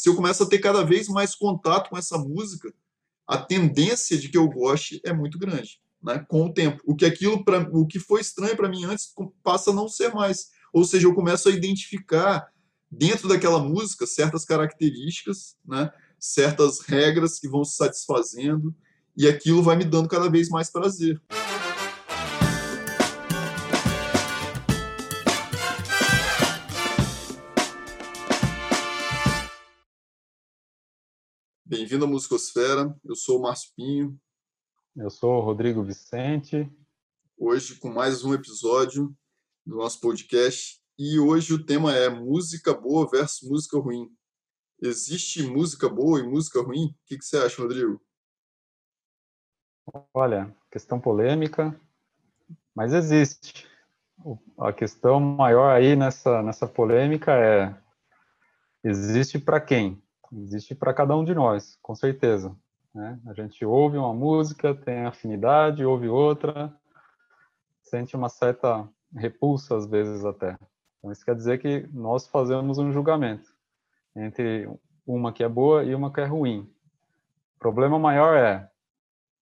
se eu começo a ter cada vez mais contato com essa música, a tendência de que eu goste é muito grande, né? Com o tempo, o que aquilo para o que foi estranho para mim antes passa a não ser mais. Ou seja, eu começo a identificar dentro daquela música certas características, né? Certas regras que vão se satisfazendo e aquilo vai me dando cada vez mais prazer. Bem-vindo à Musicosfera. Eu sou o Márcio Pinho. Eu sou o Rodrigo Vicente. Hoje com mais um episódio do nosso podcast. E hoje o tema é música boa versus música ruim. Existe música boa e música ruim? O que, que você acha, Rodrigo? Olha, questão polêmica, mas existe. A questão maior aí nessa, nessa polêmica é: existe para quem? Existe para cada um de nós, com certeza. Né? A gente ouve uma música, tem afinidade, ouve outra, sente uma certa repulsa às vezes até. Então isso quer dizer que nós fazemos um julgamento entre uma que é boa e uma que é ruim. O problema maior é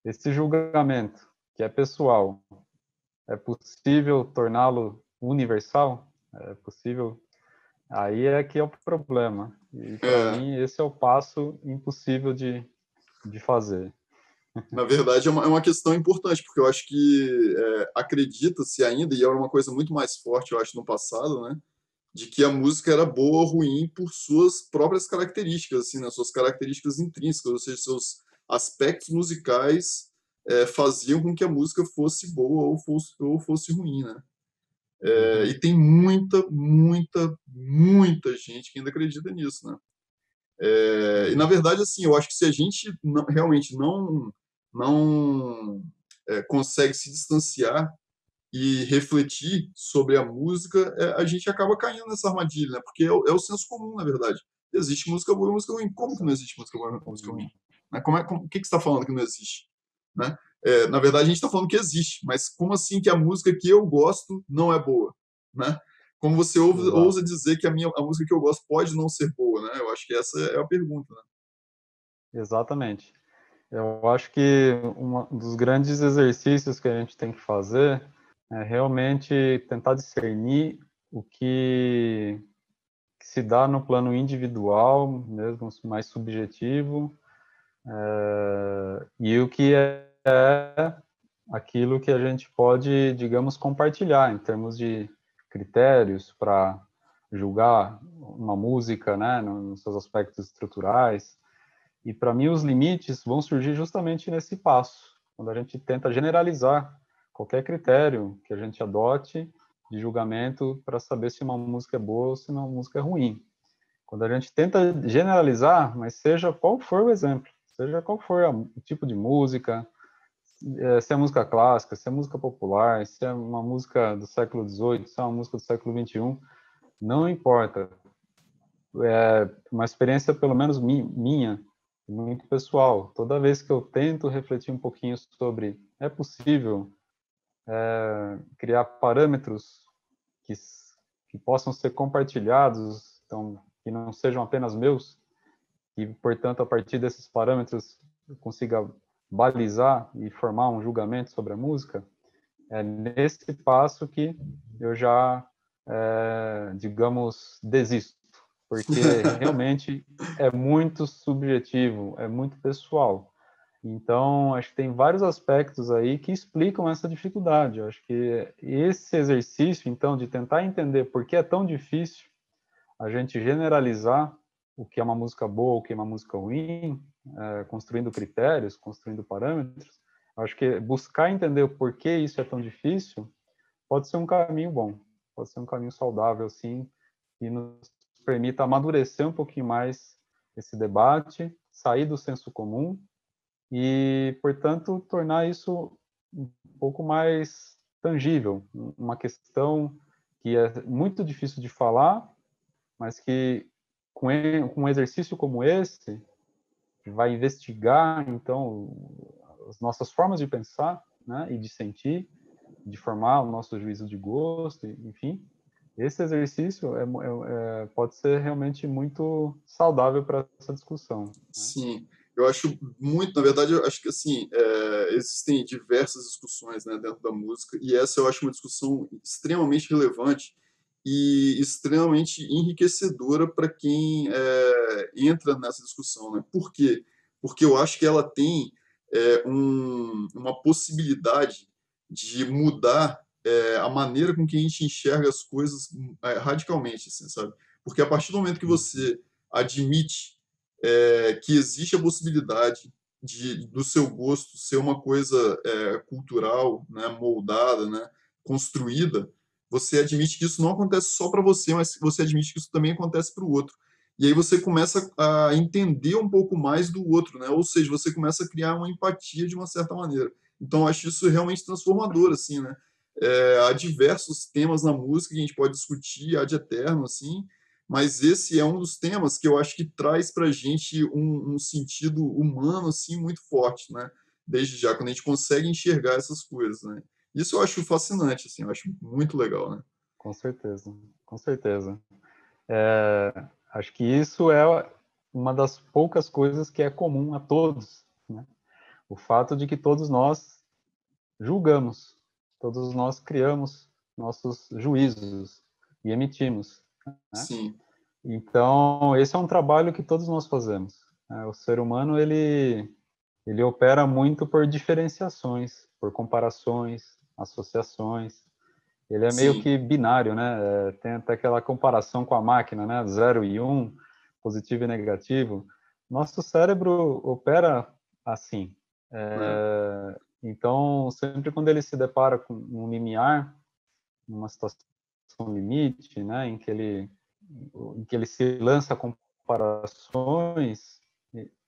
esse julgamento, que é pessoal, é possível torná-lo universal? É possível? Aí é que é o problema. E para é. mim esse é o passo impossível de, de fazer. Na verdade, é uma, é uma questão importante, porque eu acho que é, acredita-se ainda, e era uma coisa muito mais forte, eu acho, no passado, né? De que a música era boa ou ruim por suas próprias características, assim, né? Suas características intrínsecas, ou seja, seus aspectos musicais é, faziam com que a música fosse boa ou fosse, ou fosse ruim, né? É, e tem muita, muita, muita gente que ainda acredita nisso, né? É, e na verdade, assim, eu acho que se a gente não, realmente não não é, consegue se distanciar e refletir sobre a música, é, a gente acaba caindo nessa armadilha, né? Porque é o, é senso comum, na verdade. Existe música boa e música ruim. Como que não existe música boa e música ruim? Né? Como é, como, o que, que você está falando que não existe? Né? É, na verdade, a gente está falando que existe, mas como assim que a música que eu gosto não é boa? Né? Como você ouve, ousa dizer que a, minha, a música que eu gosto pode não ser boa? Né? Eu acho que essa é a pergunta. Né? Exatamente. Eu acho que um dos grandes exercícios que a gente tem que fazer é realmente tentar discernir o que, que se dá no plano individual, mesmo mais subjetivo, é, e o que é é aquilo que a gente pode, digamos, compartilhar em termos de critérios para julgar uma música, né, nos seus aspectos estruturais. E para mim os limites vão surgir justamente nesse passo, quando a gente tenta generalizar qualquer critério que a gente adote de julgamento para saber se uma música é boa ou se uma música é ruim. Quando a gente tenta generalizar, mas seja qual for o exemplo, seja qual for o tipo de música, se é música clássica, se é música popular, se é uma música do século XVIII, se é uma música do século XXI, não importa. É uma experiência, pelo menos minha, muito pessoal. Toda vez que eu tento refletir um pouquinho sobre é possível é, criar parâmetros que, que possam ser compartilhados, então, que não sejam apenas meus, e, portanto, a partir desses parâmetros eu consiga balizar e formar um julgamento sobre a música, é nesse passo que eu já, é, digamos, desisto, porque realmente é muito subjetivo, é muito pessoal. Então, acho que tem vários aspectos aí que explicam essa dificuldade. Eu acho que esse exercício, então, de tentar entender por que é tão difícil a gente generalizar o que é uma música boa, o que é uma música ruim, é, construindo critérios, construindo parâmetros, acho que buscar entender o porquê isso é tão difícil pode ser um caminho bom, pode ser um caminho saudável, sim, e nos permita amadurecer um pouquinho mais esse debate, sair do senso comum e, portanto, tornar isso um pouco mais tangível, uma questão que é muito difícil de falar, mas que com um exercício como esse vai investigar, então, as nossas formas de pensar né, e de sentir, de formar o nosso juízo de gosto, enfim, esse exercício é, é, é, pode ser realmente muito saudável para essa discussão. Né? Sim, eu acho muito, na verdade, eu acho que assim é, existem diversas discussões né, dentro da música e essa eu acho uma discussão extremamente relevante e extremamente enriquecedora para quem é, entra nessa discussão, né? Por quê? Porque eu acho que ela tem é, um, uma possibilidade de mudar é, a maneira com que a gente enxerga as coisas é, radicalmente, assim, sabe? Porque a partir do momento que você admite é, que existe a possibilidade de do seu gosto ser uma coisa é, cultural, né, moldada, né, construída, você admite que isso não acontece só para você, mas você admite que isso também acontece para o outro. E aí você começa a entender um pouco mais do outro, né? Ou seja, você começa a criar uma empatia de uma certa maneira. Então, acho isso realmente transformador, assim, né? É, há diversos temas na música que a gente pode discutir há de eterno, assim, mas esse é um dos temas que eu acho que traz para a gente um, um, sentido humano, assim, muito forte, né? Desde já, quando a gente consegue enxergar essas coisas, né? Isso eu acho fascinante, assim, eu acho muito legal, né? Com certeza, com certeza. É, acho que isso é uma das poucas coisas que é comum a todos, né? O fato de que todos nós julgamos, todos nós criamos nossos juízos e emitimos. Né? Sim. Então, esse é um trabalho que todos nós fazemos. Né? O ser humano, ele, ele opera muito por diferenciações, por comparações, associações. Ele é Sim. meio que binário, né? É, tem até aquela comparação com a máquina, né? Zero e um, positivo e negativo. Nosso cérebro opera assim. É, é. Então, sempre quando ele se depara com um limiar, uma situação limite, né, em que ele em que ele se lança comparações,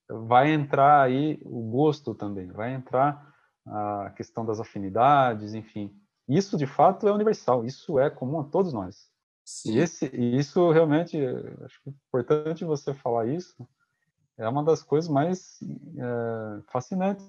vai entrar aí o gosto também, vai entrar a questão das afinidades, enfim. Isso de fato é universal, isso é comum a todos nós. Sim. E esse, isso realmente, acho que é importante você falar isso, é uma das coisas mais é, fascinantes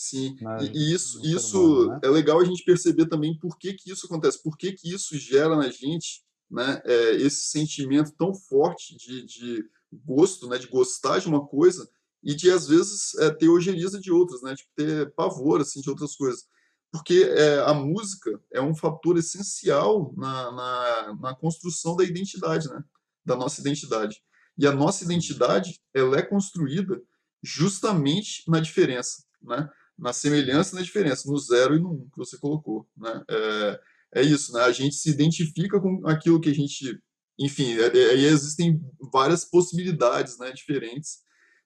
Sim, e, e isso, isso humano, né? é legal a gente perceber também por que, que isso acontece, por que, que isso gera na gente né, é, esse sentimento tão forte de, de gosto, né, de gostar de uma coisa e de, às vezes, é, ter ojeriza de outras, né, de ter pavor assim, de outras coisas. Porque é, a música é um fator essencial na, na, na construção da identidade, né, da nossa identidade. E a nossa identidade ela é construída justamente na diferença, né? na semelhança e na diferença, no zero e no um que você colocou. Né? É, é isso, né? a gente se identifica com aquilo que a gente. Enfim, é, é, aí existem várias possibilidades né, diferentes,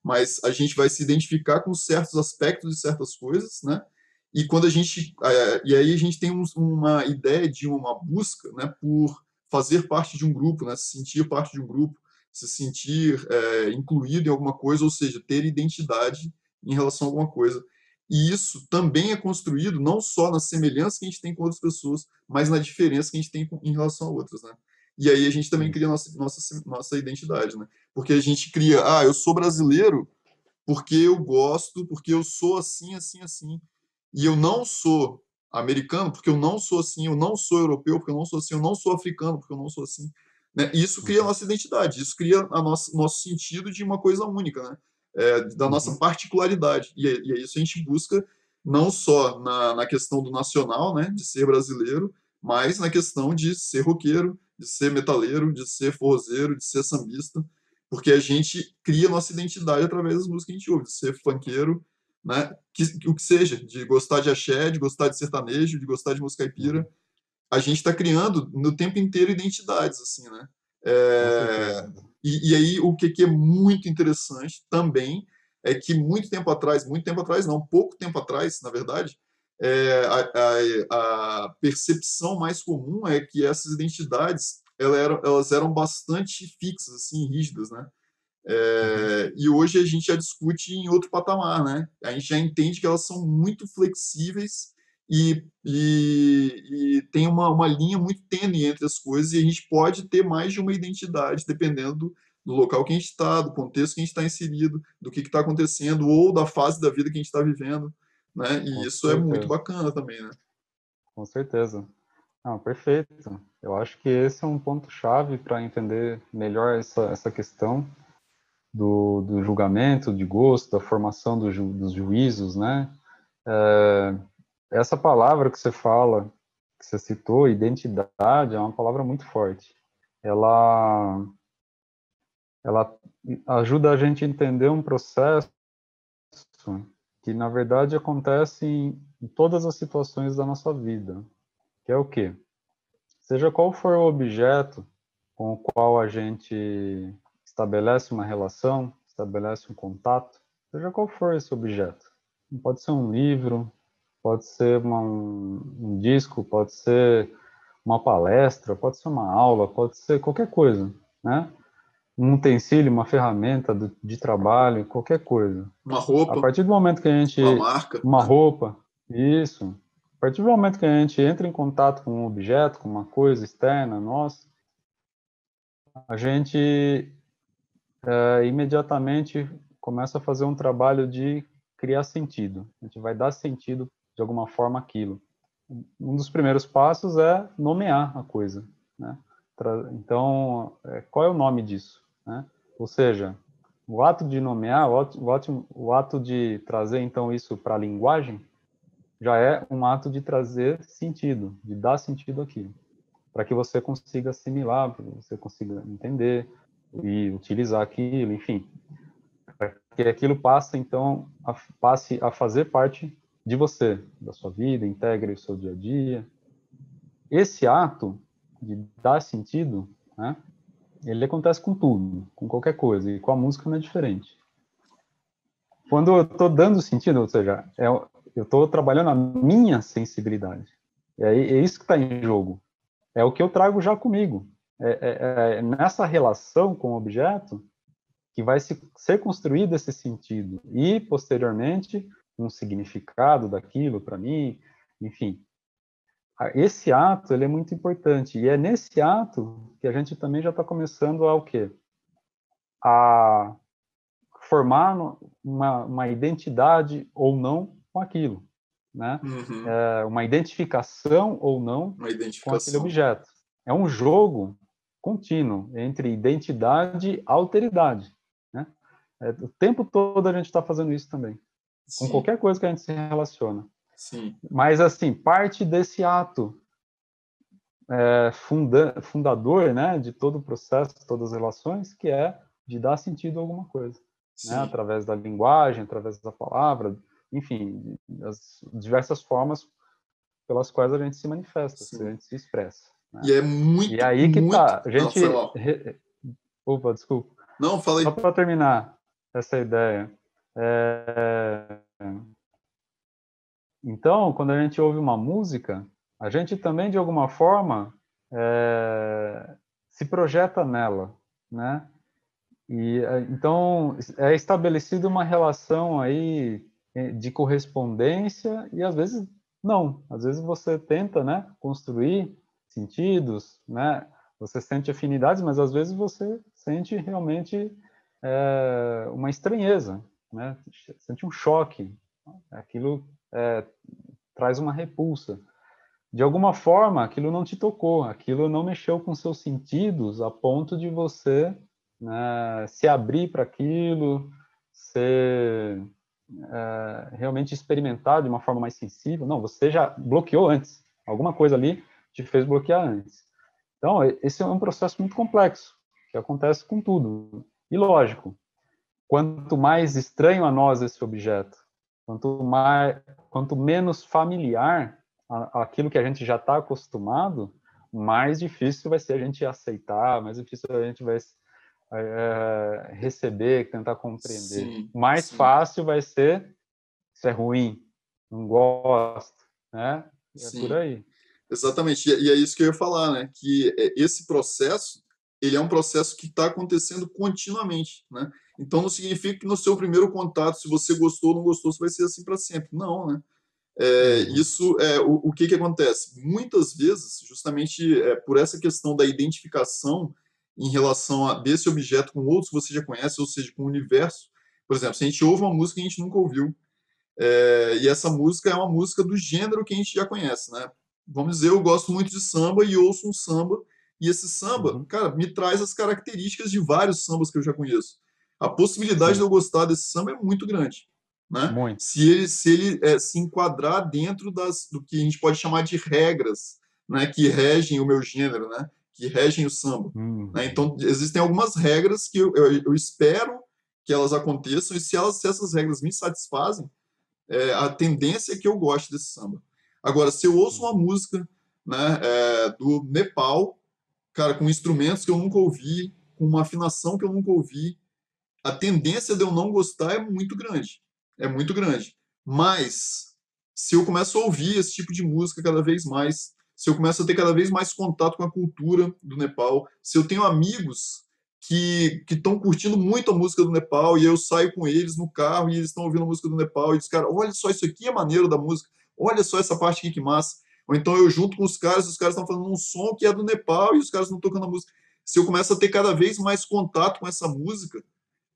mas a gente vai se identificar com certos aspectos de certas coisas, né? E quando a gente. É, e aí a gente tem um, uma ideia de uma busca né, por fazer parte de um grupo, né, se sentir parte de um grupo, se sentir é, incluído em alguma coisa, ou seja, ter identidade em relação a alguma coisa. E isso também é construído não só na semelhança que a gente tem com outras pessoas, mas na diferença que a gente tem em relação a outras, né? E aí a gente também cria nossa, nossa, nossa identidade, né? Porque a gente cria, ah, eu sou brasileiro porque eu gosto, porque eu sou assim, assim, assim. E eu não sou americano porque eu não sou assim, eu não sou europeu porque eu não sou assim, eu não sou africano porque eu não sou assim. Né? Isso cria a uhum. nossa identidade, isso cria a nosso, nosso sentido de uma coisa única, né? é, da nossa uhum. particularidade. E, e é isso a gente busca não só na, na questão do nacional, né, de ser brasileiro, mas na questão de ser roqueiro, de ser metaleiro, de ser forrozeiro, de ser sambista, porque a gente cria nossa identidade através das músicas que a gente ouve, de ser funkeiro, né, que, que, o que seja, de gostar de axé, de gostar de sertanejo, de gostar de música caipira, a gente está criando no tempo inteiro identidades, assim, né? É, e, e, aí, o que, que é muito interessante também é que muito tempo atrás, muito tempo atrás, não, pouco tempo atrás, na verdade, é, a, a, a, percepção mais comum é que essas identidades elas eram, elas eram bastante fixas, assim, rígidas, né? É, uhum. E hoje a gente já discute em outro patamar, né? A gente já entende que elas são muito flexíveis e, e, e, tem uma, uma linha muito tênue entre as coisas e a gente pode ter mais de uma identidade, dependendo do, do local que a gente está, do contexto que a gente está inserido, do que está acontecendo ou da fase da vida que a gente está vivendo, né? E Com isso certeza. é muito bacana também, né? Com certeza. Não, perfeito. Eu acho que esse é um ponto chave para entender melhor essa, essa questão do, do julgamento de gosto, da formação do ju, dos juízos, né? É, essa palavra que você fala, que você citou, identidade, é uma palavra muito forte. Ela, ela ajuda a gente a entender um processo que, na verdade, acontece em, em todas as situações da nossa vida, que é o quê? Seja qual for o objeto com o qual a gente estabelece uma relação, estabelece um contato, seja qual for esse objeto. Pode ser um livro, pode ser uma, um, um disco, pode ser uma palestra, pode ser uma aula, pode ser qualquer coisa, né? Um utensílio, uma ferramenta de, trabalho, qualquer coisa. Uma roupa. A partir do momento que a gente uma marca, uma roupa, isso. A partir do momento que a gente entra em contato com um objeto, com uma coisa externa nossa, a gente é, imediatamente começa a fazer um trabalho de criar sentido. A gente vai dar sentido de alguma forma aquilo. Um dos primeiros passos é nomear a coisa. Né? Então, é, qual é o nome disso? Né? Ou seja, o ato de nomear, o ato, o ato de trazer então isso para a linguagem, já é um ato de trazer sentido, de dar sentido aqui, para que você consiga assimilar, para que você consiga entender, e utilizar aquilo, enfim, para que aquilo passe então a, passe a fazer parte de você, da sua vida, integre o seu dia a dia. Esse ato de dar sentido, né, ele acontece com tudo, com qualquer coisa, e com a música não é diferente. Quando eu estou dando sentido, ou seja, é, eu estou trabalhando a minha sensibilidade. E aí é isso que está em jogo. É o que eu trago já comigo. É, é, é, nessa relação com o objeto que vai se, ser construído esse sentido e posteriormente um significado daquilo para mim, enfim. Esse ato ele é muito importante e é nesse ato que a gente também já está começando a o quê? A formar uma, uma identidade ou não com aquilo, né? Uhum. É, uma identificação ou não identificação. com aquele objeto. É um jogo contínuo entre identidade e alteridade. Né? É, o tempo todo a gente está fazendo isso também, Sim. com qualquer coisa que a gente se relaciona. Sim. Mas, assim, parte desse ato é, funda, fundador né, de todo o processo, todas as relações, que é de dar sentido a alguma coisa. Né? Através da linguagem, através da palavra, enfim, as diversas formas pelas quais a gente se manifesta, a gente se expressa. Né? E é muito. E aí que muito... tá. A gente. Não, Opa, desculpa. Não, falei. Só para terminar essa ideia. É... Então, quando a gente ouve uma música, a gente também, de alguma forma, é... se projeta nela, né? E é, então é estabelecida uma relação aí é, de correspondência e às vezes não, às vezes você tenta, né, construir sentidos, né? Você sente afinidades, mas às vezes você sente realmente é, uma estranheza, né? Sente um choque. Aquilo é, traz uma repulsa. De alguma forma, aquilo não te tocou, aquilo não mexeu com seus sentidos a ponto de você né, se abrir para aquilo, ser é, realmente experimentar de uma forma mais sensível. Não, você já bloqueou antes. Alguma coisa ali te fez bloquear antes. Então, esse é um processo muito complexo, que acontece com tudo. E lógico, quanto mais estranho a nós esse objeto, quanto, mais, quanto menos familiar aquilo que a gente já está acostumado, mais difícil vai ser a gente aceitar, mais difícil a gente vai é, receber, tentar compreender. Sim, mais sim. fácil vai ser isso é ruim, não gosto, né? É sim. por aí. Exatamente, e é isso que eu ia falar, né? Que é, esse processo, ele é um processo que está acontecendo continuamente, né? Então não significa que no seu primeiro contato, se você gostou ou não gostou, você vai ser assim para sempre. Não, né? É, uhum. isso é o, o que que acontece? Muitas vezes, justamente é, por essa questão da identificação em relação a desse objeto com outros que você já conhece, ou seja, com o universo. Por exemplo, se a gente ouve uma música que a gente nunca ouviu, é, e essa música é uma música do gênero que a gente já conhece, né? vamos dizer, eu gosto muito de samba e ouço um samba, e esse samba, uhum. cara, me traz as características de vários sambas que eu já conheço. A possibilidade Sim. de eu gostar desse samba é muito grande. Né? Muito. Se ele, se, ele é, se enquadrar dentro das, do que a gente pode chamar de regras né, que regem o meu gênero, né, que regem o samba. Uhum. Né? Então, existem algumas regras que eu, eu, eu, espero que elas aconteçam, e se, elas, se essas regras me satisfazem, é, a tendência é que eu goste desse samba. Agora, se eu ouço uma música né, é, do Nepal, cara, com instrumentos que eu nunca ouvi, com uma afinação que eu nunca ouvi, a tendência de eu não gostar é muito grande. É muito grande. Mas, se eu começo a ouvir esse tipo de música cada vez mais, se eu começo a ter cada vez mais contato com a cultura do Nepal, se eu tenho amigos que estão curtindo muito a música do Nepal e eu saio com eles no carro e eles estão ouvindo a música do Nepal e diz, cara, olha só, isso aqui é maneiro da música, olha só essa parte aqui que massa. Ou então eu junto com os caras, os caras estão fazendo um som que é do Nepal e os caras estão tocando a música. Se eu começo a ter cada vez mais contato com essa música,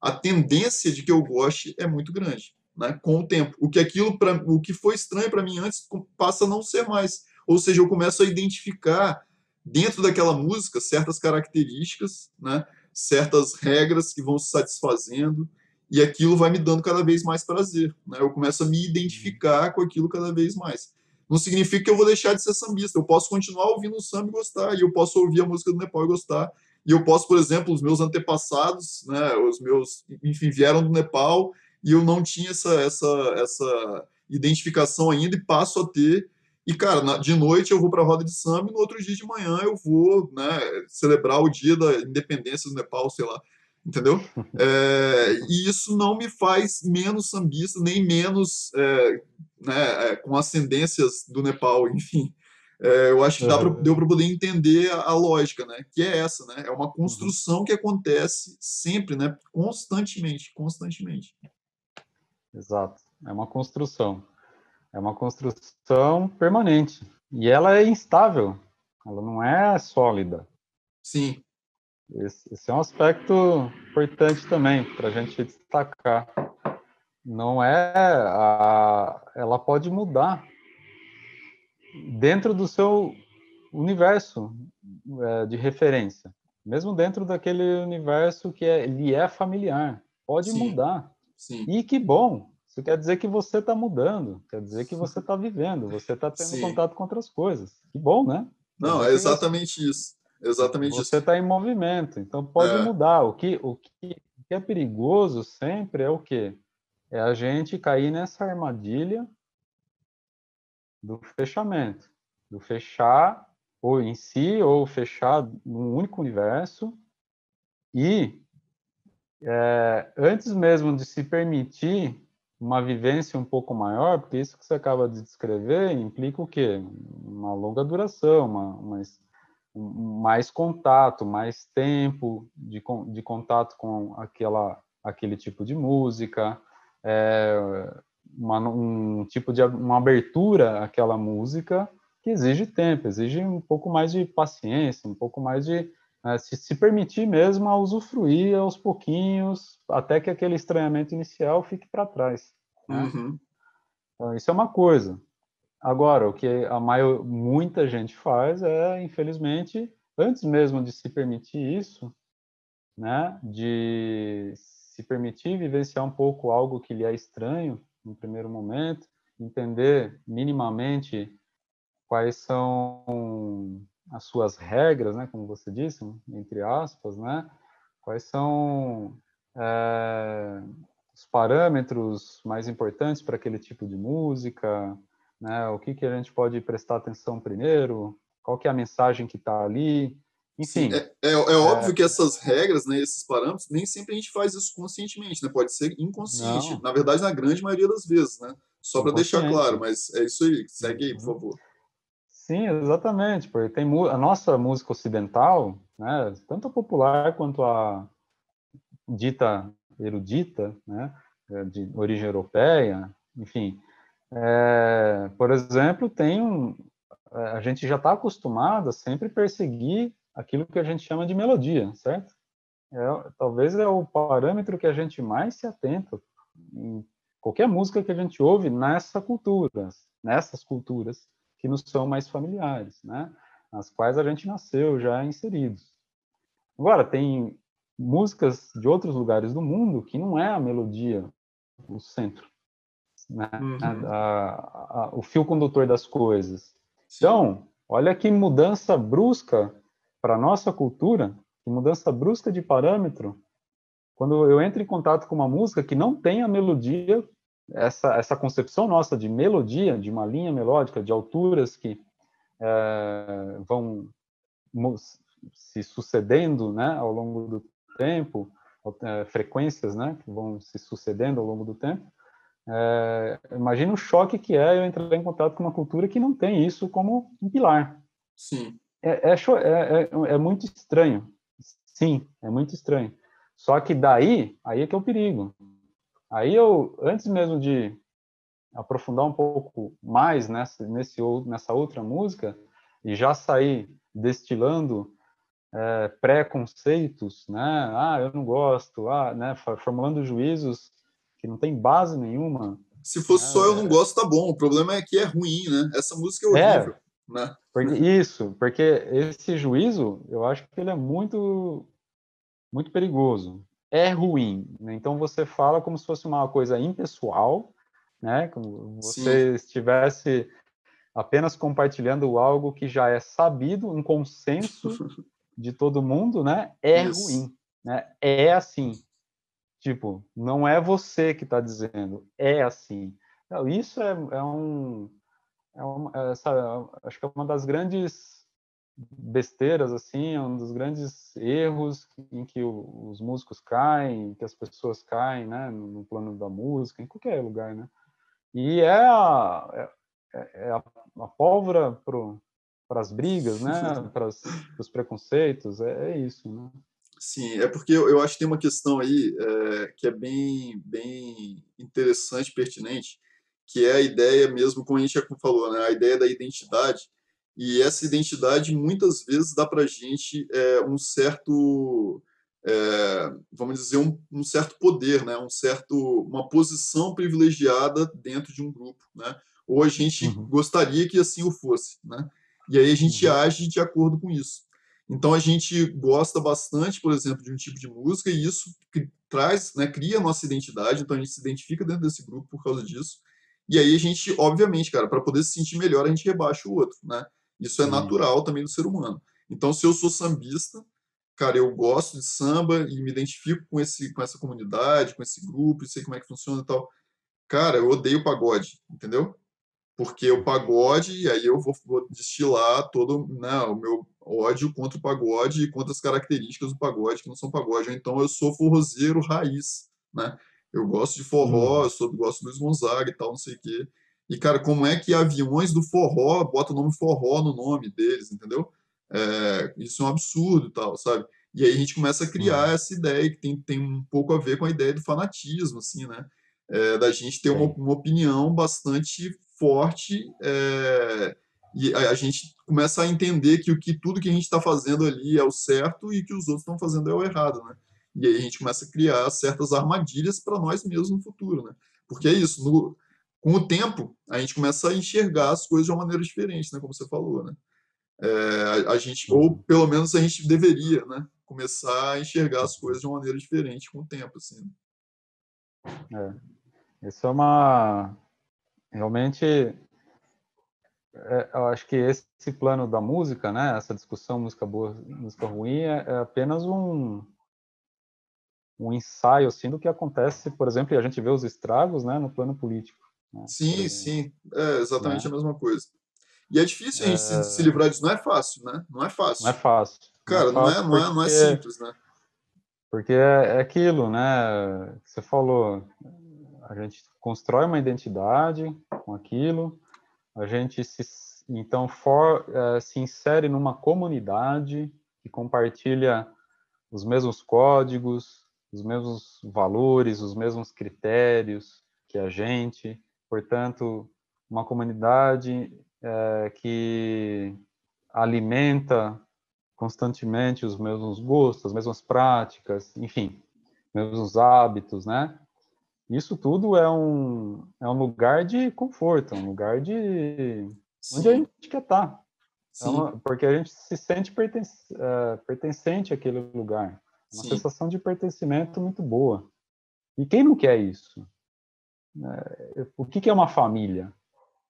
a tendência de que eu goste é muito grande, né? Com o tempo. O que aquilo para o que foi estranho para mim antes passa a não ser mais. Ou seja, eu começo a identificar dentro daquela música certas características, né? certas regras que vão se satisfazendo, e aquilo vai me dando cada vez mais prazer. Né? Eu começo a me identificar com aquilo cada vez mais. Não significa que eu vou deixar de ser sambista, eu posso continuar ouvindo o samba e gostar, e eu posso ouvir a música do Nepal e gostar, e eu posso, por exemplo, os meus antepassados, né, os meus, enfim, vieram do Nepal, e eu não tinha essa, essa, essa identificação ainda, e passo a ter, e, cara, de noite eu vou para a roda de samba e no outro dia de manhã eu vou né, celebrar o dia da independência do Nepal, sei lá. Entendeu? É, e isso não me faz menos sambista, nem menos é, né, é, com ascendências do Nepal, enfim. É, eu acho que dá pra, deu para poder entender a, a, lógica, né? Que é essa, né? É uma construção que acontece sempre, né? Constantemente, constantemente. Exato. É uma construção. É uma construção permanente. E ela é instável. Ela não é sólida. Sim. Esse, esse é um aspecto importante também para a gente destacar. Não é a, ela pode mudar dentro do seu universo é, de referência, mesmo dentro daquele universo que é, lhe é familiar, pode Sim. mudar. Sim. E que bom, isso quer dizer que você está mudando, quer dizer que você está vivendo, você está tendo Sim. contato com outras coisas. Que bom, né? Não, é exatamente isso. Exatamente você está em movimento, então pode é. mudar. O que, o, que, o que é perigoso sempre é o quê? É a gente cair nessa armadilha do fechamento, do fechar ou em si ou fechar num único universo e é, antes mesmo de se permitir uma vivência um pouco maior, porque isso que você acaba de descrever implica o quê? Uma longa duração, uma, uma mais contato, mais tempo de, de contato com aquela, aquele tipo de música, é, uma, um tipo de uma abertura àquela música que exige tempo, exige um pouco mais de paciência, um pouco mais de é, se, se permitir mesmo a usufruir aos pouquinhos, até que aquele estranhamento inicial fique para trás. Né? Uhum. Então, isso é uma coisa. Agora, o que a maior, muita gente faz é, infelizmente, antes mesmo de se permitir isso, né, de se permitir vivenciar um pouco algo que lhe é estranho no primeiro momento, entender minimamente quais são as suas regras, né, como você disse, entre aspas, né, quais são é, os parâmetros mais importantes para aquele tipo de música, né, o que, que a gente pode prestar atenção primeiro, qual que é a mensagem que está ali, enfim. Sim, é, é, é, óbvio que essas regras, né, esses parâmetros, nem sempre a gente faz isso conscientemente, né? Pode ser inconsciente. Não. Na verdade, na grande maioria das vezes, né? Só para deixar claro, mas é isso aí. Segue aí, por uhum. favor. Sim, exatamente, porque tem a nossa música ocidental, né, tanto a popular quanto a dita erudita, né, é, de origem europeia, enfim, é, por exemplo, tem um, é, a gente já está acostumado a sempre perseguir aquilo que a gente chama de melodia, certo? É, talvez é o parâmetro que a gente mais se atenta em qualquer música que a gente ouve nessa cultura, nessas culturas que nos são mais familiares, né? Nas quais a gente nasceu já inseridos. Agora, tem músicas de outros lugares do mundo que não é a melodia o centro, né? Uhum. A, a, a, o fio condutor das coisas. Sim. Então, olha que mudança brusca para a nossa cultura, que mudança brusca de parâmetro, quando eu entro em contato com uma música que não tem a melodia, essa, essa concepção nossa de melodia, de uma linha melódica, de alturas que é, vão se sucedendo né, ao longo do tempo, é, frequências né, que vão se sucedendo ao longo do tempo, é, imagina o choque que é eu entrar em contato com uma cultura que não tem isso como um pilar. Sim. É, é, é, é, muito estranho. Sim, é muito estranho. Só que daí, aí é que é o perigo. Aí eu, antes mesmo de aprofundar um pouco mais nessa, nesse, nessa outra música e já sair destilando é, preconceitos, né? Ah, eu não gosto, ah, né? Formulando juízos que não tem base nenhuma. Se fosse né? só eu não gosto, tá bom. O problema é que é ruim, né? Essa música é, é. horrível, é, né? Porque, isso, porque esse juízo, eu acho que ele é muito muito perigoso. É ruim, né? então você fala como se fosse uma coisa impessoal, né? Como você Sim. estivesse apenas compartilhando algo que já é sabido, um consenso de todo mundo, né? É Isso. ruim, né? É assim. Tipo, não é você que está dizendo, é assim. isso é, é um, é uma, essa, acho que é uma das grandes besteiras assim, é um dos grandes erros em que os músicos caem, que as pessoas caem, né, no plano da música, em qualquer lugar, né? E é a, é, é a, a pólvora para as brigas, né, para os preconceitos, é, é, isso, né? Sim, é porque eu, eu acho que tem uma questão aí é, que é bem, bem interessante, pertinente, que é a ideia mesmo, como a gente já falou, né, a ideia da identidade, e essa identidade muitas vezes dá para a gente é, um certo, é, vamos dizer, um, um, certo poder, né? um certo, uma posição privilegiada dentro de um grupo. Né? Ou a gente uhum. gostaria que assim o fosse. Né? E aí a gente uhum. age de acordo com isso. Então a gente gosta bastante, por exemplo, de um tipo de música e isso traz, né, cria a nossa identidade. Então a gente se identifica dentro desse grupo por causa disso. E aí a gente, obviamente, cara, para poder se sentir melhor, a gente rebaixa o outro, né? Isso é natural também do ser humano. Então, se eu sou sambista, cara, eu gosto de samba e me identifico com, esse, com essa comunidade, com esse grupo, e sei como é que funciona e tal. Cara, eu odeio pagode, entendeu? Porque o pagode, e aí eu vou, vou destilar todo né, o meu ódio contra o pagode e contra as características do pagode, que não são pagode. Então, eu sou forrozeiro raiz, né? Eu gosto de forró, hum. eu sou, gosto do Luiz Gonzaga e tal, não sei o quê. E, cara, como é que aviões do forró botam o nome forró no nome deles, entendeu? É, isso é um absurdo e tal, sabe? E aí a gente começa a criar uhum. essa ideia que tem, tem um pouco a ver com a ideia do fanatismo, assim, né? É, da gente ter uma, uma, opinião bastante forte é, e a, a, gente começa a entender que o que tudo que a gente está fazendo ali é o certo e que os outros estão fazendo é o errado, né? E aí a gente começa a criar certas armadilhas para nós mesmos no futuro, né? Porque é isso, no, com o tempo, a gente começa a enxergar as coisas de uma maneira diferente, né? Como você falou, né? É, a, a, gente, ou uhum. pelo menos a gente deveria, né? Começar a enxergar as coisas de uma maneira diferente com o tempo, assim. É. Isso é uma... Realmente, é, eu acho que esse plano da música, né? Essa discussão música boa, música ruim, é, é apenas um um ensaio assim do que acontece, por exemplo, e a gente vê os estragos, né, no plano político. Né? Sim, sim, é exatamente né? a mesma coisa. E é difícil a gente é... se, livrar disso, não é fácil, né? Não é fácil. Não é fácil. Cara, não é, fácil não é, não é, não é simples, né? Porque é, é aquilo, né? Você falou, a gente constrói uma identidade com aquilo, a gente se, então for, é, se insere numa comunidade que compartilha os mesmos códigos, os mesmos valores, os mesmos critérios que a gente, portanto, uma comunidade é, que alimenta constantemente os mesmos gostos, as mesmas práticas, enfim, mesmos hábitos, né? Isso tudo é um, é um lugar de conforto, é um lugar de, Sim. onde a gente quer estar. Tá. É uma, porque a gente se sente pertence, uh, pertencente àquele lugar. Uma Sim. sensação de pertencimento muito boa. E quem não quer isso? É, o que, é uma família?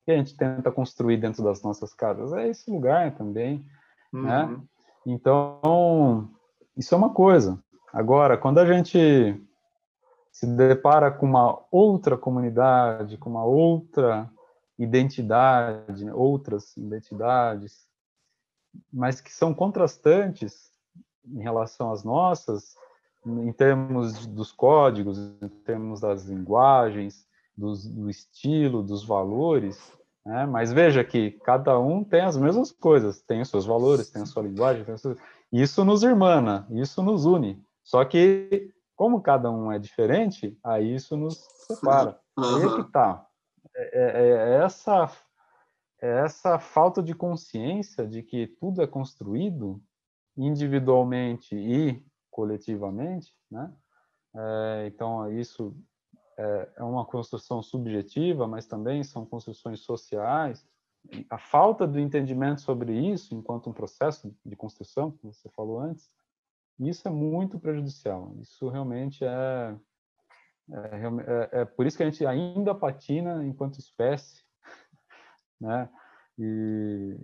O que a gente tenta construir dentro das nossas casas? É esse lugar também. Né? Uhum. Né? Então, isso é uma coisa. Agora, quando a gente se depara com uma outra comunidade, com uma outra identidade, né, outras identidades, mas que são contrastantes em relação às nossas, em termos dos códigos, em termos das linguagens, dos, do estilo, dos valores, né? mas veja que cada um tem as mesmas coisas, tem os seus valores, tem a sua linguagem, isso nos irmana, isso nos une. Só que, como cada um é diferente, aí isso nos separa. Uhum. Aí é que tá. É, é, é, essa, é essa falta de consciência de que tudo é construído individualmente e coletivamente, né? É, então, isso é, é uma construção subjetiva, mas também são construções sociais. A falta do entendimento sobre isso, enquanto um processo de construção, como você falou antes, isso é muito prejudicial. Isso realmente é, é, é, é por isso que a gente ainda patina enquanto espécie, né? E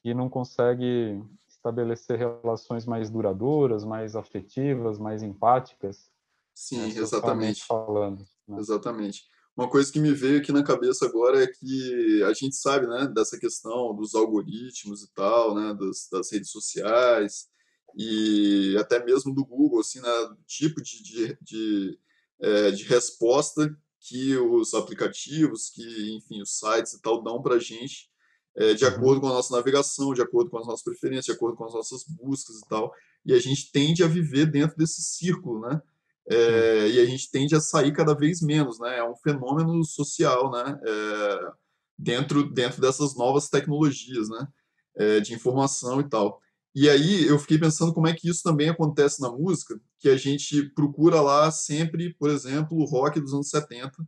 que não consegue estabelecer relações mais duradouras, mais afetivas, mais empáticas. Sim, né, exatamente. Falando. Né? Exatamente. Uma coisa que me veio aqui na cabeça agora é que a gente sabe, né, dessa questão dos algoritmos e tal, né, das, das redes sociais e até mesmo do Google, assim, né, tipo de, de, de, é, de resposta que os aplicativos, que, enfim, os sites e tal dão para a gente é, de uhum. acordo com a nossa navegação, de acordo com as nossas preferências, de acordo com as nossas buscas e tal. E a gente tende a viver dentro desse círculo, né? É, e a gente tende a sair cada vez menos, né? É um fenômeno social, né? É, dentro, dentro dessas novas tecnologias, né? É, de informação e tal. E aí eu fiquei pensando como é que isso também acontece na música, que a gente procura lá sempre, por exemplo, o rock dos anos 70,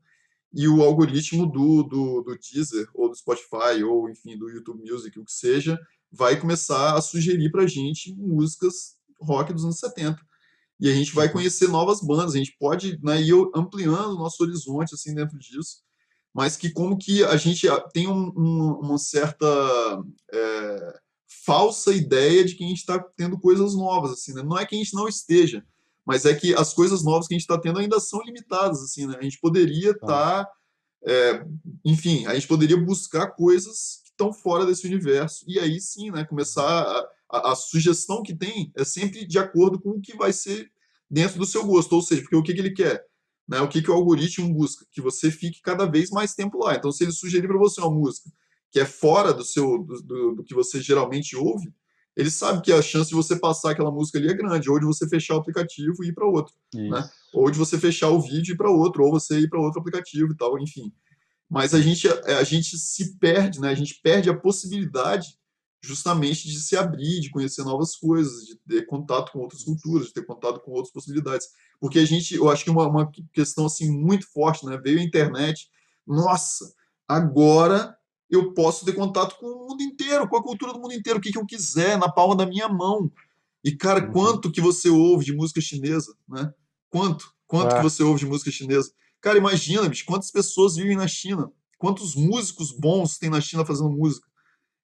e o algoritmo do, do, do Deezer, ou do Spotify, ou enfim, do YouTube Music, o que seja, vai começar a sugerir para a gente músicas rock dos anos 70. E a gente vai conhecer novas bandas, a gente pode né, ir ampliando o nosso horizonte assim dentro disso, mas que como que a gente tem um, um, uma certa é, falsa ideia de que a gente está tendo coisas novas, assim, né? não é que a gente não esteja, mas é que as coisas novas que a gente está tendo ainda são limitadas, assim, né? A gente poderia estar, tá, é, enfim, a gente poderia buscar coisas que estão fora desse universo e aí sim, né? Começar a, a, a, sugestão que tem é sempre de acordo com o que vai ser dentro do seu gosto, ou seja, porque o que, que ele quer, né? O que, que o algoritmo busca, que você fique cada vez mais tempo lá. Então, se ele sugerir para você uma música que é fora do seu do, do, do que você geralmente ouve, ele sabe que a chance de você passar aquela música ali é grande, ou de você fechar o aplicativo e ir para outro, né? Ou de você fechar o vídeo e ir para outro, ou você ir para outro aplicativo e tal, enfim. Mas a gente a gente se perde, né? A gente perde a possibilidade justamente de se abrir, de conhecer novas coisas, de ter contato com outras culturas, de ter contato com outras possibilidades. Porque a gente, eu acho que uma, uma questão assim muito forte, né? Veio a internet, nossa, agora eu posso ter contato com o mundo inteiro, com a cultura do mundo inteiro, o que, que eu quiser, na palma da minha mão. E, cara, uhum. quanto que você ouve de música chinesa, né? Quanto? Quanto é. que você ouve de música chinesa? Cara, imagina, bicho, quantas pessoas vivem na China? Quantos músicos bons tem na China fazendo música?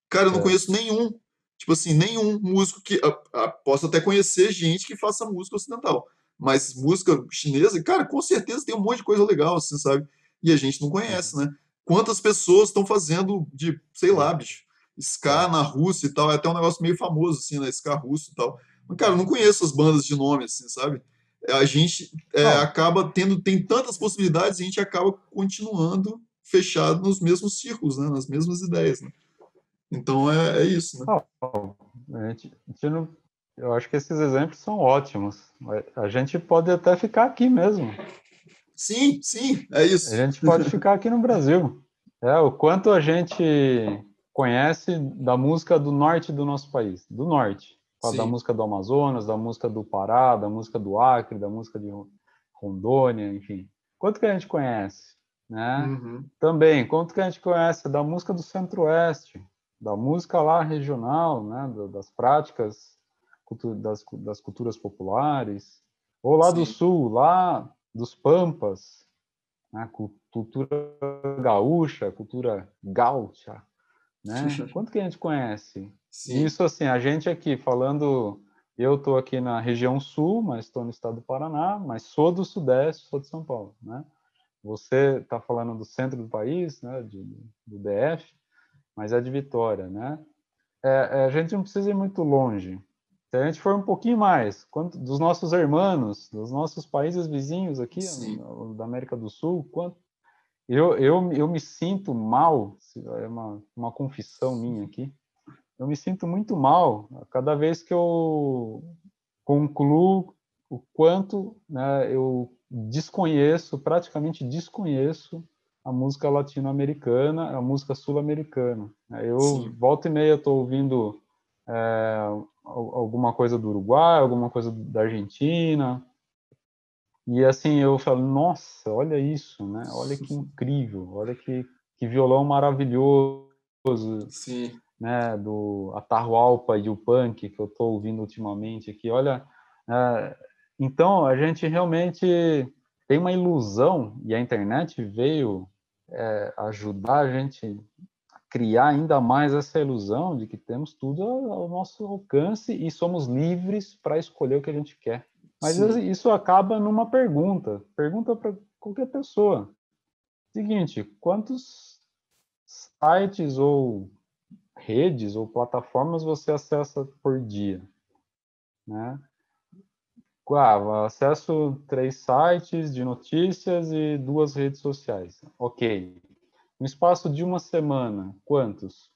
Cara, eu não é. conheço nenhum. Tipo assim, nenhum músico que. A, a, posso até conhecer gente que faça música ocidental. Mas música chinesa, cara, com certeza tem um monte de coisa legal, assim, sabe? E a gente não conhece, né? Quantas pessoas estão fazendo de, sei lá, bicho, ska na Rússia e tal, é até um negócio meio famoso, assim, né, ska russo e tal. Mas, cara, eu não conheço as bandas de nome, assim, sabe? A gente é, acaba tendo, tem tantas possibilidades a gente acaba continuando fechado nos mesmos círculos, né, nas mesmas ideias, né? Então, é, é isso, né? a gente, a gente não, eu acho que esses exemplos são ótimos. A gente pode até ficar aqui mesmo. Sim, sim, é isso. A gente pode ficar aqui no Brasil. É, o quanto a gente conhece da música do norte do nosso país, do norte. Da música do Amazonas, da música do Pará, da música do Acre, da música de Rondônia, enfim. Quanto que a gente conhece? né? Uhum. Também, quanto que a gente conhece da música do Centro-Oeste, da música lá regional, né? Das práticas das, das culturas populares, ou lá Sim. do Sul, lá dos Pampas, né? cultura gaúcha, cultura gaúcha, né? Quanto que a gente conhece? Sim. Isso assim, a gente aqui falando, eu estou aqui na região sul, mas estou no estado do Paraná, mas sou do Sudeste, sou de São Paulo, né? Você está falando do centro do país, né, de, do DF, mas é de Vitória, né? É, é, a gente não precisa ir muito longe. Se a gente for um pouquinho mais, quanto, dos nossos irmãos, dos nossos países vizinhos aqui, da América do Sul, quanto, eu, eu, eu me sinto mal, é uma, uma confissão minha aqui, eu me sinto muito mal cada vez que eu concluo o quanto né, eu desconheço, praticamente desconheço a música latino-americana, a música sul-americana. Eu Sim. volta e meia estou ouvindo é, alguma coisa do Uruguai, alguma coisa da Argentina, e assim eu falo, nossa, olha isso, né? Olha que incrível, olha que, que violão maravilhoso. Sim. Né, do Atahualpa e o Punk que eu estou ouvindo ultimamente aqui. Olha, é, então, a gente realmente tem uma ilusão, e a internet veio é, ajudar a gente criar ainda mais essa ilusão de que temos tudo ao nosso alcance e somos livres para escolher o que a gente quer. Mas Sim. isso acaba numa pergunta. Pergunta para qualquer pessoa. Seguinte, quantos sites ou redes ou plataformas você acessa por dia? Né? Ah, acesso três sites de notícias e duas redes sociais. Ok. No espaço de uma semana, quantos?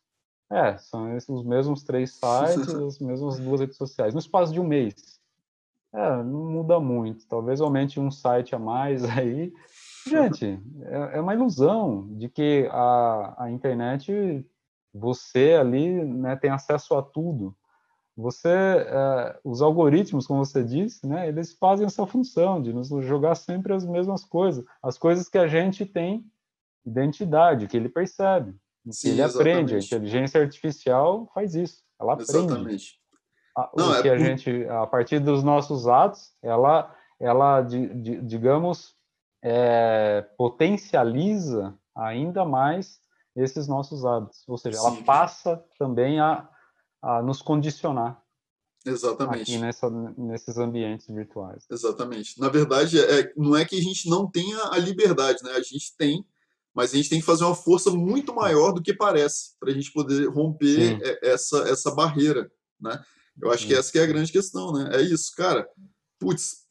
É, são os mesmos três sites, as mesmas duas redes sociais. No espaço de um mês, é, não muda muito. Talvez aumente um site a mais aí. Gente, é, é uma ilusão de que a, a internet, você ali né, tem acesso a tudo você, é, os algoritmos, como você disse, né, eles fazem essa função de nos jogar sempre as mesmas coisas, as coisas que a gente tem identidade, que ele percebe, Sim, que ele exatamente. aprende. A inteligência artificial faz isso, ela aprende. Exatamente. A, Não, o é que a gente, a partir dos nossos atos, ela, ela de, de, digamos, é, potencializa ainda mais esses nossos hábitos, ou seja, Sim. ela passa também a a nos condicionar. Exatamente. Aqui nessa, nesses ambientes virtuais. Exatamente. Na verdade, é, não é que a gente não tenha a liberdade, né? A gente tem, mas a gente tem que fazer uma força muito maior do que parece para a gente poder romper essa, essa barreira, né? Eu acho Sim. que essa que é a grande questão, né? É isso, cara. Putz,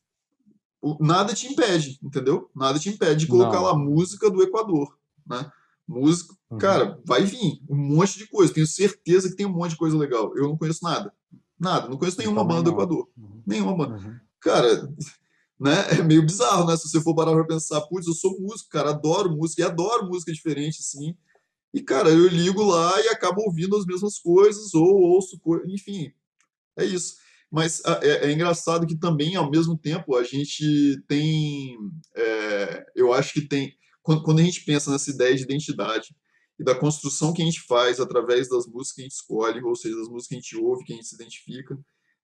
nada te impede, entendeu? Nada te impede de colocar não. lá música do Equador, né? Músico, uhum. cara, vai vir um monte de coisa. Tenho certeza que tem um monte de coisa legal. Eu não conheço nada. Nada. Não conheço nenhuma banda do Equador. Uhum. Nenhuma banda. Uhum. Cara, né? É meio bizarro, né? Se você for parar pra pensar, putz, eu sou músico, cara, adoro música e adoro música diferente, assim. E, cara, eu ligo lá e acabo ouvindo as mesmas coisas, ou ouço, enfim, é isso. Mas é, é, engraçado que também, ao mesmo tempo, a gente tem. É, eu acho que tem quando, quando a gente pensa nessa ideia de identidade e da construção que a gente faz através das músicas que a gente escolhe, ou seja, das músicas que a gente ouve, que a gente se identifica,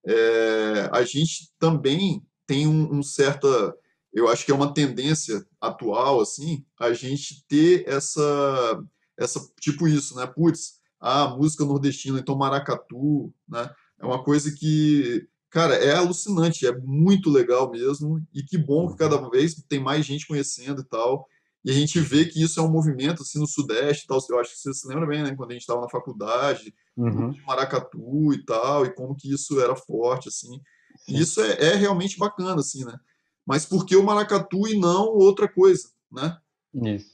é, a gente também tem um, um certa, eu acho que é uma tendência atual, assim, a gente ter essa, essa tipo isso, né? Putz, a música nordestina, então maracatu, né? É uma coisa que, cara, é alucinante, é muito legal mesmo, e que bom que cada vez tem mais gente conhecendo e tal. E a gente vê que isso é um movimento assim no Sudeste, tal. Eu acho que você se lembra bem, né? Quando a gente estava na faculdade, uhum. de Maracatu e tal, e como que isso era forte, assim. Isso é, é, realmente bacana, assim, né? Mas por que o Maracatu e não outra coisa, né? Isso.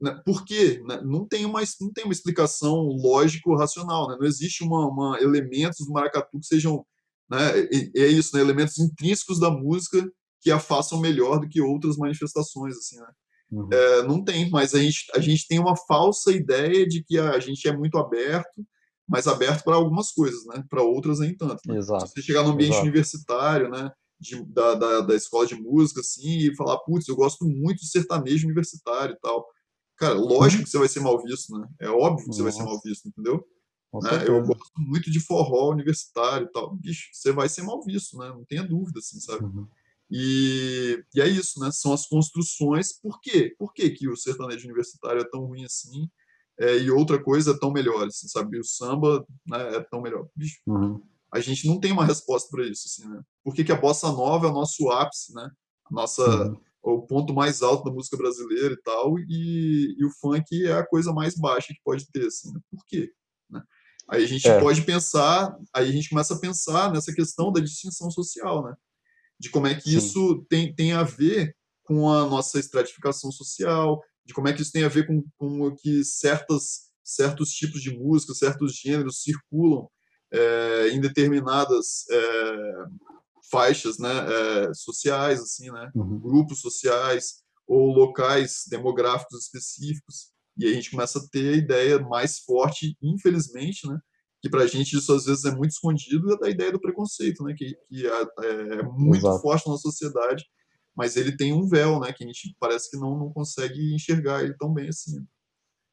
Né? Por quê? Né? Não tem uma, não tem uma explicação lógico-racional, né? Não existe uma, uma, elementos do maracatu que sejam, né? É isso, né? Elementos intrínsecos da música que a façam melhor do que outras manifestações, assim, né? Uhum. É, não tem, mas a gente, a gente tem uma falsa ideia de que a gente é muito aberto, mas aberto para algumas coisas, né? Para outras nem tanto. Né? Exato. Se você chegar no ambiente Exato. universitário, né? De, da, da, da, escola de música, assim, e falar, putz, eu gosto muito de sertanejo universitário e tal. Cara, lógico que você vai ser mal visto, né? É óbvio que você vai ser mal visto, entendeu? Né? Eu gosto muito de forró universitário e tal. Bicho, você vai ser mal visto, né? Não tenha dúvida, assim, sabe? Uhum. E, e é isso, né? São as construções. Por quê? Por que, que o sertanejo universitário é tão ruim assim é, e outra coisa é tão melhor, assim, sabe? O samba né, é tão melhor. Bicho, uhum. a gente não tem uma resposta para isso, assim, né? Por que, que, a bossa nova é o nosso ápice, né? A nossa, uhum. o ponto mais alto da música brasileira e tal, e, e, o funk é a coisa mais baixa que pode ter, assim, né? Por quê? Né? Aí a gente é. pode pensar, aí a gente começa a pensar nessa questão da distinção social, né? De como é que Sim. isso tem, tem a ver com a nossa estratificação social, de como é que isso tem a ver com, com que certas, certos tipos de música, certos gêneros circulam é, em determinadas é, faixas né, é, sociais, assim, né, uhum. grupos sociais ou locais demográficos específicos. E aí a gente começa a ter a ideia mais forte, infelizmente, né, que para a gente isso às vezes é muito escondido, é da ideia do preconceito, né, que, que é, é muito Exato. forte na sociedade mas ele tem um véu, né, que a gente parece que não, não consegue enxergar ele tão bem assim.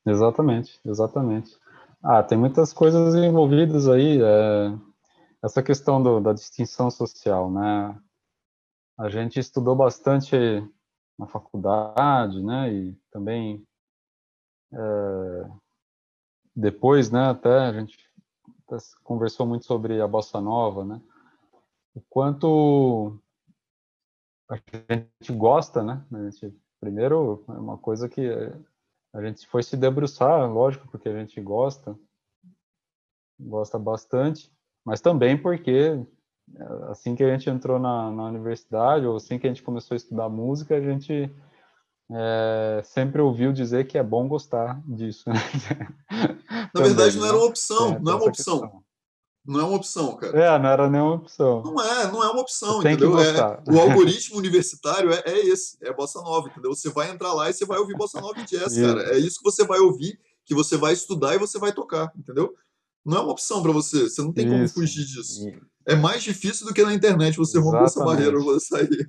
Exatamente, exatamente. Ah, tem muitas coisas envolvidas aí, é, essa questão do, da distinção social, né, a gente estudou bastante na faculdade, né, e também é, depois, né, até a gente conversou muito sobre a bossa nova, né, o quanto a gente gosta, né? A gente, primeiro, é uma coisa que a gente foi se debruçar, lógico, porque a gente gosta, gosta bastante, mas também porque assim que a gente entrou na, na universidade, ou assim que a gente começou a estudar música, a gente é, sempre ouviu dizer que é bom gostar disso. Né? Na verdade, não era uma opção, não é uma opção. Questão. Não é uma opção, cara. É, não era nenhuma opção. Não é, não é uma opção, Tem entendeu? É, o algoritmo universitário é, é, esse, é bossa nova, entendeu? Você vai entrar lá e você vai ouvir bossa nova e jazz, cara. É isso que você vai ouvir, que você vai estudar e você vai tocar, entendeu? Não é uma opção para você, você não tem isso. como fugir disso. É mais difícil do que na internet você romper essa barreira ou você sair.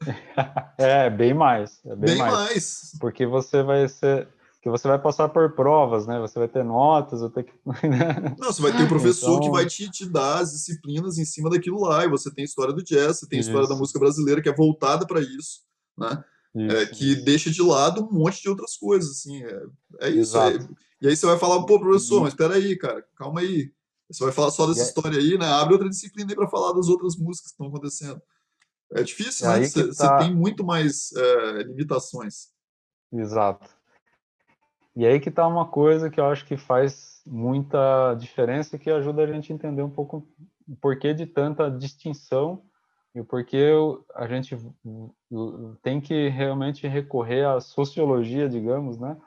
É, bem mais. É bem, bem mais. mais. Porque você vai ser que você vai passar por provas, né? Você vai ter notas, vai ter que. Né? Não, você vai ter um professor então... que vai te, te dar as disciplinas em cima daquilo lá. E você tem história do jazz, você tem história da música brasileira que é voltada para isso, né? Isso, é, que isso. deixa de lado um monte de outras coisas, assim. É, é isso. É, e aí você vai falar, pô, professor, mas espera aí, cara, calma aí. Você vai falar só dessa é história aí, né? Abre outra disciplina aí para falar das outras músicas que estão acontecendo. É difícil, né? Você tá... tem muito mais é, limitações. Exato. E aí que está uma coisa que eu acho que faz muita diferença, que ajuda a gente a entender um pouco o porquê de tanta distinção e o porquê a gente tem que realmente recorrer à sociologia, digamos, né,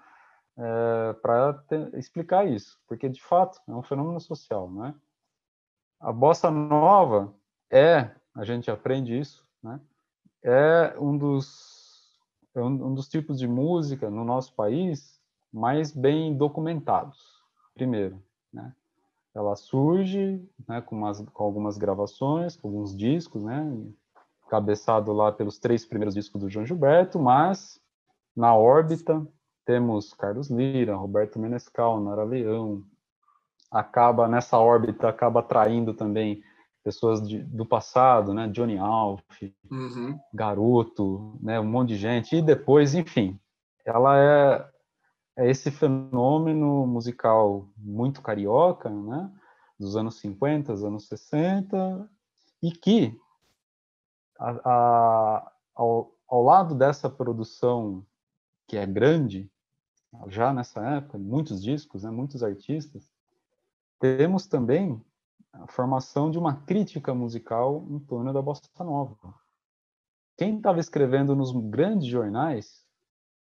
é, para explicar isso, porque de fato é um fenômeno social, né? A bossa nova é, a gente aprende isso, né? É um dos é um, um dos tipos de música no nosso país mais bem documentados, primeiro. Né? Ela surge né, com, umas, com algumas gravações, com alguns discos, né, cabeçado lá pelos três primeiros discos do João Gilberto, mas na órbita temos Carlos Lira, Roberto Menescal, Nara Leão, acaba nessa órbita acaba atraindo também pessoas de, do passado, né, Johnny Alf, uhum. Garoto, né, um monte de gente e depois, enfim, ela é é esse fenômeno musical muito carioca, né, dos anos 50, anos 60, e que, a, a, ao, ao lado dessa produção que é grande, já nessa época, muitos discos, né, muitos artistas, temos também a formação de uma crítica musical em torno da bossa nova. Quem estava escrevendo nos grandes jornais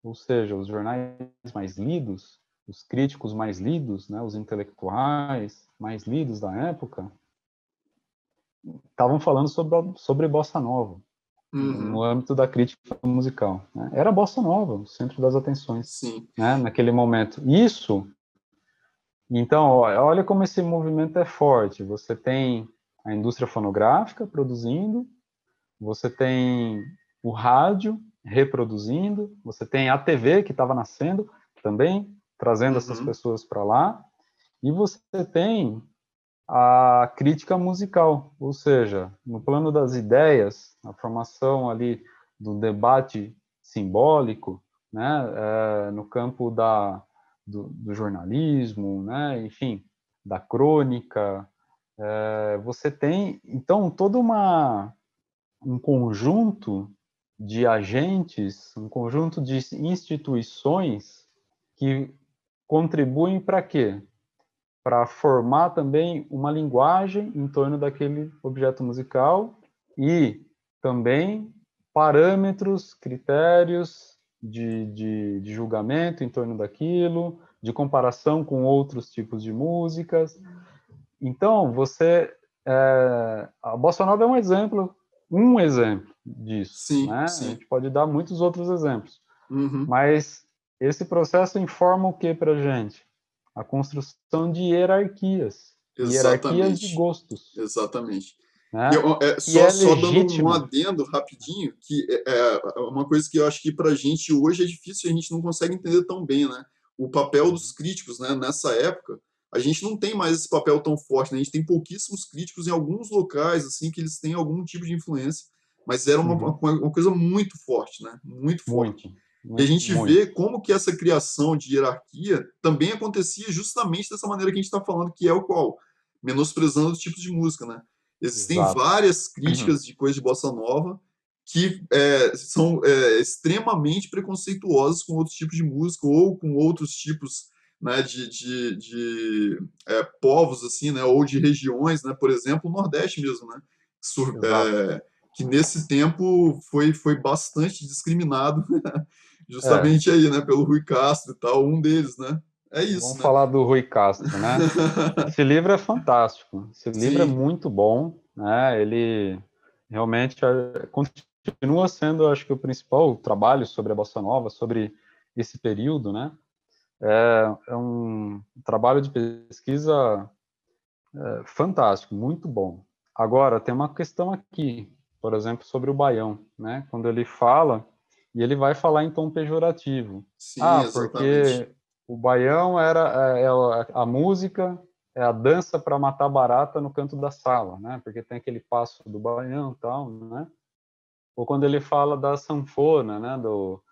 ou seja, os jornais mais lidos, os críticos mais lidos, né, os intelectuais mais lidos da época, estavam falando sobre, sobre bossa nova, uhum. no âmbito da crítica musical. Né? Era bossa nova, o centro das atenções, Sim. Né, naquele momento. Isso, então, olha como esse movimento é forte. Você tem a indústria fonográfica produzindo, você tem o rádio reproduzindo, você tem a TV que estava nascendo também, trazendo uhum. essas pessoas para lá, e você tem a crítica musical, ou seja, no plano das ideias, a formação ali do debate simbólico, né, é, no campo da, do, do, jornalismo, né, enfim, da crônica, é, você tem, então, todo uma, um conjunto de agentes, um conjunto de instituições que contribuem para quê? Para formar também uma linguagem em torno daquele objeto musical e também parâmetros, critérios de, de, de julgamento em torno daquilo, de comparação com outros tipos de músicas. Então, você. É, a Bossa Nova é um exemplo um exemplo disso. Sim, né? sim. A gente pode dar muitos outros exemplos. Uhum. Mas esse processo informa o que para a gente? A construção de hierarquias. Exatamente. Hierarquias de gostos. Exatamente. Né? Eu, é, só, é só dando um adendo rapidinho, que é, é uma coisa que eu acho que para a gente hoje é difícil, a gente não consegue entender tão bem, né? O papel dos críticos, né? Nessa época, a gente não tem mais esse papel tão forte, né? A gente tem pouquíssimos críticos em alguns locais, assim, que eles têm algum tipo de influência, mas era uma, uhum. uma, uma coisa muito forte, né? Muito forte. Muito, muito, e a gente muito. vê como que essa criação de hierarquia também acontecia justamente dessa maneira que a gente está falando, que é o qual? Menosprezando os tipos de música, né? Existem Exato. várias críticas uhum. de coisas de bossa nova que é, são é, extremamente preconceituosas com outros tipos de música ou com outros tipos né, de, de, de é, povos, assim, né, ou de regiões, né, por exemplo, o Nordeste mesmo, né, sur, é, que nesse tempo foi, foi bastante discriminado, justamente é. aí, né, pelo Rui Castro e tal, um deles, né. É isso. Vamos né? falar do Rui Castro, né? Esse livro é fantástico. Esse livro é Sim. é muito bom, né? Ele realmente é, continua sendo, acho que, o principal trabalho sobre a bossa nova, sobre esse período, né? É, é um trabalho de pesquisa é, fantástico, muito bom. Agora, tem uma questão aqui, por exemplo, sobre o Baião, né? Quando ele fala, e ele vai falar em tom pejorativo. Sim, ah, exatamente. porque o Baião era é, é a, a música, é a dança para matar barata no canto da sala, né? Porque tem aquele passo do Baião tal, né? Ou quando ele fala da sanfona, né? Do,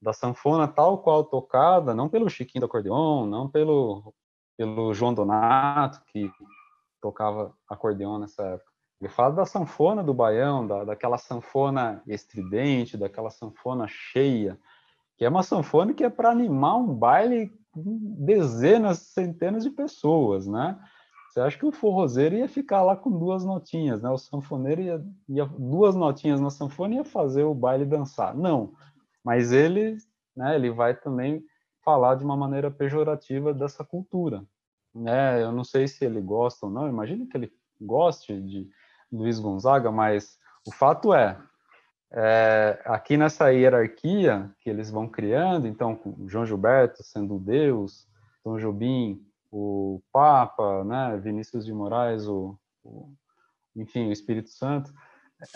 da sanfona tal qual tocada, não pelo Chiquinho do acordeon, não pelo, pelo João Donato, que tocava acordeon nessa época. Ele fala da sanfona do baião, da, daquela sanfona estridente, daquela sanfona cheia, que é uma sanfona que é para animar um baile com dezenas, centenas de pessoas, né? Você acha que o forrozeiro ia ficar lá com duas notinhas, né? O sanfoneiro ia, ia duas notinhas na sanfona ia fazer o baile dançar. Não, mas ele, né, ele vai também falar de uma maneira pejorativa dessa cultura. Né? Eu não sei se ele gosta ou não, imagino que ele goste de Luiz Gonzaga, mas o fato é, é, aqui nessa hierarquia que eles vão criando, então, João Gilberto sendo Deus, Tom Jobim, o Papa, né, Vinícius de Moraes, o, o enfim, o Espírito Santo,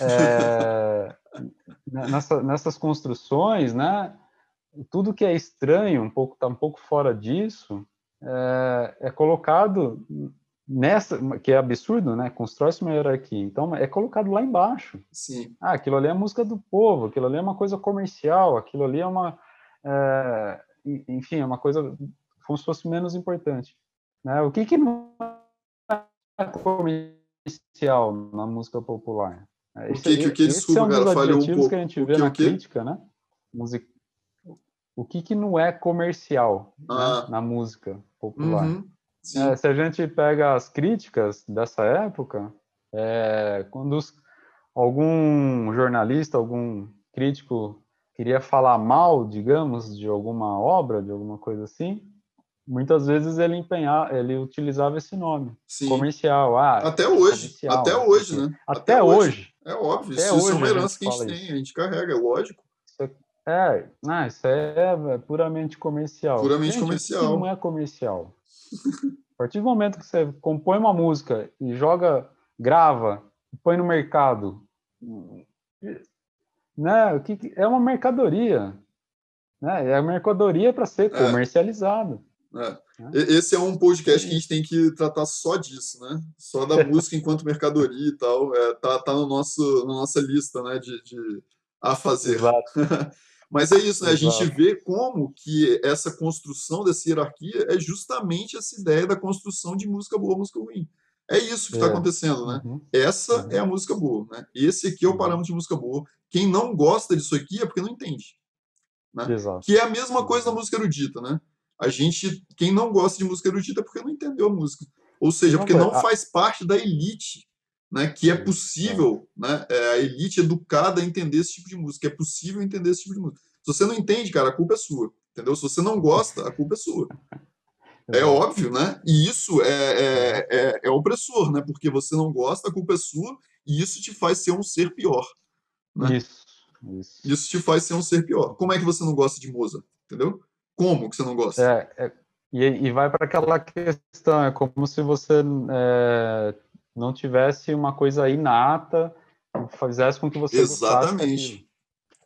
é, nessa, nessas construções, né, tudo que é estranho, um pouco está um pouco fora disso, é, é, colocado nessa, que é absurdo, né? Constrói-se uma hierarquia, então é colocado lá embaixo. Sim. Ah, aquilo ali é música do povo, aquilo ali é uma coisa comercial, aquilo ali é uma, é, enfim, é uma coisa como se fosse menos importante. Né? O que que não é comercial na música popular? É, o que, que, que desculpa, é um cara, falhou um pouco. que a gente vê na crítica, né? Music... O que, que não é comercial né? ah. né? na música popular? Uhum. É, se a gente pega as críticas dessa época, é, quando os, algum jornalista, algum crítico queria falar mal, digamos, de alguma obra, de alguma coisa assim, muitas vezes ele empenhar, ele utilizava esse nome Sim. comercial. Ah, até hoje, até hoje, né? Até, até hoje. hoje. É óbvio, até isso, hoje é uma herança que a gente tem, isso. a gente carrega, é lógico. É, não, isso é, puramente comercial. Puramente gente, comercial. Isso não é comercial. A partir do momento que você compõe uma música e joga, grava, põe no mercado, né? O que é uma mercadoria, né? É a mercadoria para ser é. comercializada. É. Esse é um podcast que a gente tem que tratar só disso, né? Só da música enquanto mercadoria e tal. É, tá, tá no nosso, na nossa lista, né? De, de a fazer. Mas é isso, né? A gente vê como que essa construção dessa hierarquia é justamente essa ideia da construção de música boa, música ruim. É isso que está é. acontecendo, né? Uhum. Essa uhum. é a música boa, né? Esse aqui é o uhum. parâmetro de música boa. Quem não gosta disso aqui é porque não entende. Né? Que é a mesma coisa da música erudita, né? A gente, quem não gosta de música erudita é porque não entendeu a música. Ou seja, porque não faz parte da elite né, que é possível, né, é a elite educada entender esse tipo de música, é possível entender esse tipo de música. Se você não entende, cara, a culpa é sua, entendeu? Se você não gosta, a culpa é sua. É óbvio, né? E isso é, é, é, é, opressor, né? Porque você não gosta, a culpa é sua, e isso te faz ser um ser pior. Né? Isso, isso. Isso te faz ser um ser pior. Como é que você não gosta de Mozart? Entendeu? Como que você não gosta? É, é e, e vai para aquela questão, é como se você é, não tivesse uma coisa inata que fizesse com que você Exatamente.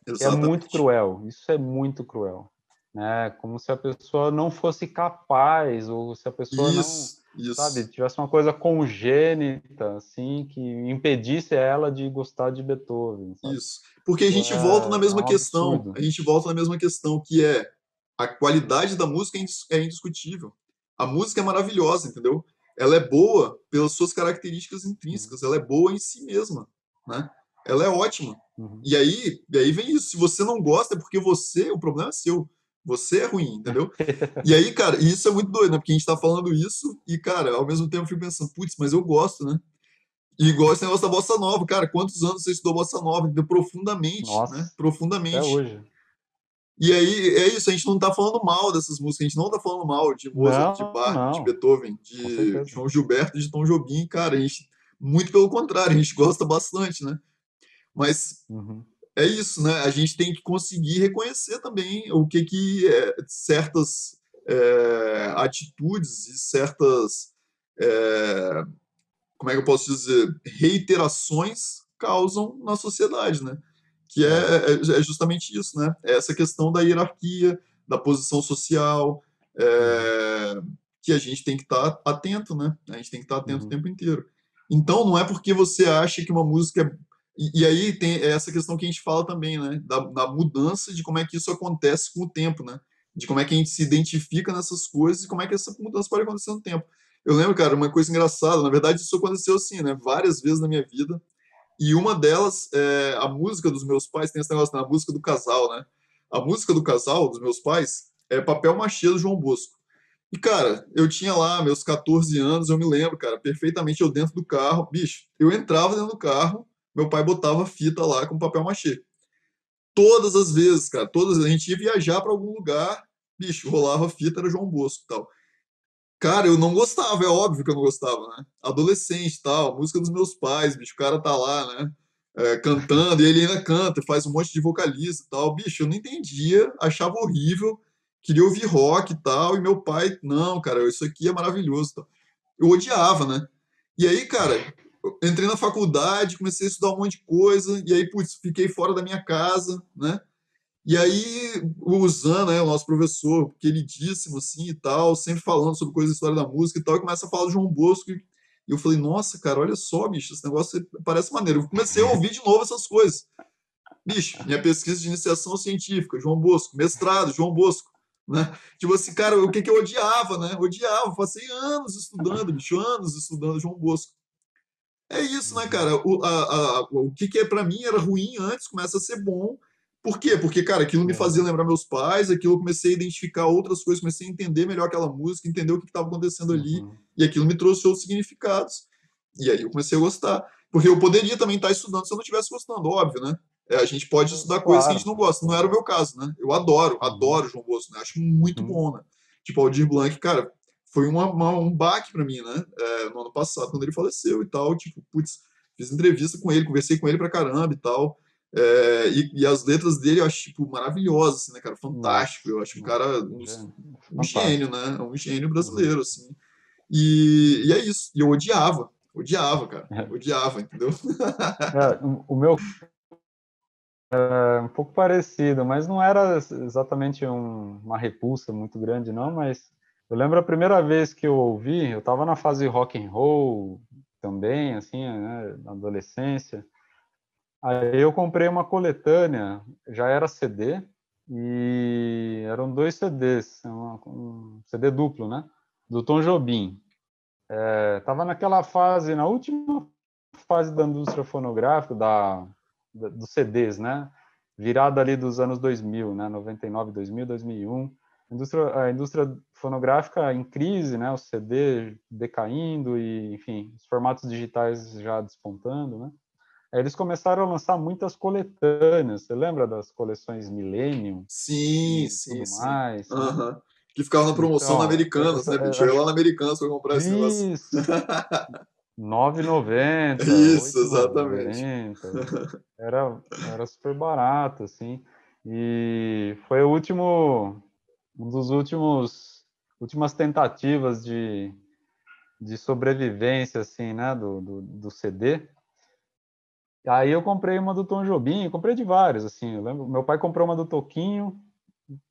Exatamente. É muito cruel. Isso é muito cruel. Né? Como se a pessoa não fosse capaz, ou se a pessoa isso, não, isso. sabe, tivesse uma coisa congênita, assim, que impedisse ela de gostar de Beethoven. Sabe? Isso. Porque a gente é, volta na mesma é um questão. Absurdo. A gente volta na mesma questão, que é a qualidade da música é, é indiscutível. A música é maravilhosa, entendeu? Ela é boa pelas suas características intrínsecas, ela é boa em si mesma, né? Ela é ótima. Uhum. E aí, e aí vem isso. Se você não gosta, é porque você, o problema é seu. Você é ruim, entendeu? e aí, cara, isso é muito doido, né? Porque a gente tá falando isso e, cara, ao mesmo tempo eu fico pensando, putz, mas eu gosto, né? E igual esse negócio da bossa nova, cara, quantos anos você estudou bossa nova? Profundamente, Nossa, né? Profundamente. Até hoje. E aí é isso, a gente não está falando mal dessas músicas, a gente não está falando mal de Mozart, não, de Bach, não. de Beethoven, de João Gilberto, de Tom Jobim, cara, a gente, muito pelo contrário, a gente gosta bastante, né? Mas uhum. é isso, né? A gente tem que conseguir reconhecer também o que que é, certas é, atitudes e certas, é, como é que eu posso dizer, reiterações causam na sociedade, né? Que é, é, é, justamente isso, né? É essa questão da hierarquia, da posição social, é, que a gente tem que estar tá atento, né? A gente tem que estar tá atento uhum. o tempo inteiro. Então, não é porque você acha que uma música é... E, e aí tem essa questão que a gente fala também, né? Da, da, mudança de como é que isso acontece com o tempo, né? De como é que a gente se identifica nessas coisas e como é que essa mudança pode acontecer no tempo. Eu lembro, cara, uma coisa engraçada. Na verdade, isso aconteceu assim, né? Várias vezes na minha vida. E uma delas, é, a música dos meus pais, tem esse negócio, né, a música do casal, né? A música do casal, dos meus pais, é Papel Machê do João Bosco. E, cara, eu tinha lá meus 14 anos, eu me lembro, cara, perfeitamente eu dentro do carro. Bicho, eu entrava dentro do carro, meu pai botava fita lá com papel machê. Todas as vezes, cara, todas a gente ia viajar para algum lugar, bicho, rolava fita, era João Bosco e tal. Cara, eu não gostava, é óbvio que eu não gostava, né? Adolescente tal, música dos meus pais, bicho, o cara tá lá, né? É, cantando, e ele ainda canta, faz um monte de vocalista e tal. Bicho, eu não entendia, achava horrível, queria ouvir rock e tal, e meu pai, não, cara, isso aqui é maravilhoso. Tal. Eu odiava, né? E aí, cara, entrei na faculdade, comecei a estudar um monte de coisa, e aí, putz, fiquei fora da minha casa, né? E aí, o Zan, né, o nosso professor, queridíssimo assim e tal, sempre falando sobre coisas da história da música e tal, e começa a falar do João Bosco. E eu falei, nossa, cara, olha só, bicho, esse negócio parece maneiro. Eu comecei a ouvir de novo essas coisas. Bicho, minha pesquisa de iniciação científica, João Bosco, mestrado, João Bosco. Né? Tipo assim, cara, o que, que eu odiava, né? Odiava, passei anos estudando, bicho, anos estudando João Bosco. É isso, né, cara? O, a, a, o que, que é para mim era ruim antes, começa a ser bom, por quê? Porque, cara, aquilo me é. fazia lembrar meus pais, aquilo eu comecei a identificar outras coisas, comecei a entender melhor aquela música, entender o que estava acontecendo ali, uhum. e aquilo me trouxe outros significados. E aí eu comecei a gostar. Porque eu poderia também estar estudando se eu não estivesse gostando, óbvio, né? É, a gente pode estudar claro. coisas que a gente não gosta. Não era o meu caso, né? Eu adoro, uhum. adoro João Bosco, né? Acho muito uhum. bom, né? Tipo, Aldir Blanc, cara, foi uma, uma um baque para mim, né? É, no ano passado, quando ele faleceu e tal. Tipo, putz, fiz entrevista com ele, conversei com ele pra caramba e tal. É, e, e, as letras dele eu acho tipo, maravilhosas, assim, né, cara? Fantástico. Eu acho o cara um, um gênio, né? Um gênio brasileiro, assim. E, e é isso. E eu odiava, odiava, cara. Odiava, entendeu? É, o meu é um pouco parecido, mas não era exatamente um, uma repulsa muito grande, não. Mas eu lembro a primeira vez que eu ouvi, eu estava na fase rock and roll também, assim, né, na adolescência. Aí eu comprei uma coletânea, já era CD, e eram dois CDs, um CD duplo, né? Do Tom Jobim. É, tava naquela fase, na última fase da indústria fonográfica, da, da, dos CDs, né? Virada ali dos anos 2000, né? 99, 2000, 2001. A indústria, a indústria fonográfica em crise, né? O CD decaindo e, enfim, os formatos digitais já despontando, né? Aí eles começaram a lançar muitas coletâneas. Você lembra das coleções Millennium? Sim, sim, sim. Mais, uhum. né? Que ficava na promoção então, na Americanas, né? Chegou lá na Americanas para comprar esse negócio. Isso. 9,90. Isso, exatamente. Era, era super barato, assim. E foi o último, um dos últimos, últimas tentativas de, de sobrevivência, assim, né, do, do, do CD. Aí eu comprei uma do Tom Jobim, comprei de vários, assim, eu lembro, meu pai comprou uma do Toquinho,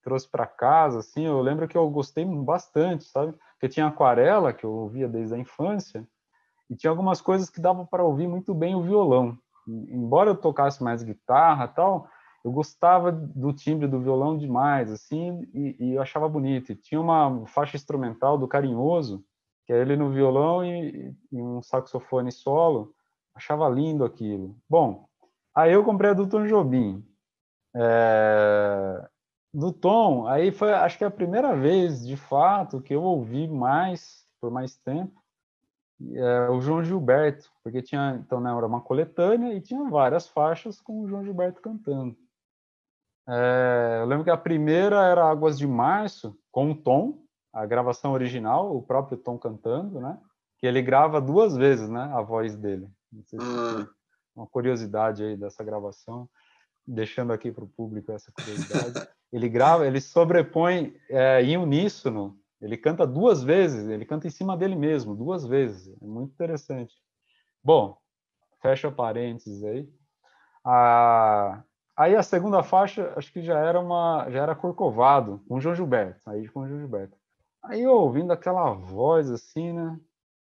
trouxe para casa, assim, eu lembro que eu gostei bastante, sabe? Porque tinha aquarela, que eu ouvia desde a infância, e tinha algumas coisas que dava para ouvir muito bem o violão. Embora eu tocasse mais guitarra tal, eu gostava do timbre do violão demais, assim, e, e eu achava bonito. E tinha uma faixa instrumental do Carinhoso, que é ele no violão e, e um saxofone solo, Achava lindo aquilo. Bom, aí eu comprei a do Tom Jobim. É... Do Tom, aí foi, acho que é a primeira vez, de fato, que eu ouvi mais, por mais tempo, é, o João Gilberto, porque tinha, então, né, era uma coletânea e tinha várias faixas com o João Gilberto cantando. É, eu lembro que a primeira era Águas de Março, com o Tom, a gravação original, o próprio Tom cantando, né? Que ele grava duas vezes, né? A voz dele. Não sei se hum. uma curiosidade aí dessa gravação, deixando aqui para o público essa curiosidade. ele grava, ele sobrepõe é, em uníssono, ele canta duas vezes, ele canta em cima dele mesmo, duas vezes. É muito interessante. Bom, fecha parênteses aí. Ah, aí a segunda faixa, acho que já era uma, já era Corcovado, com João Gilberto, aí com João Gilberto. Aí eu ouvindo aquela voz assim, né?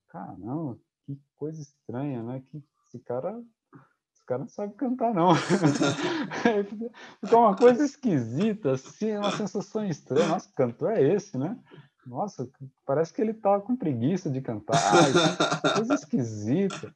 Caramba, que coisa estranha, né? Que esse cara, esse cara não sabe cantar, não. Ficou uma coisa esquisita, assim, uma sensação estranha. Nossa, que cantor é esse, né? Nossa, parece que ele tá com preguiça de cantar. Ai, coisa esquisita.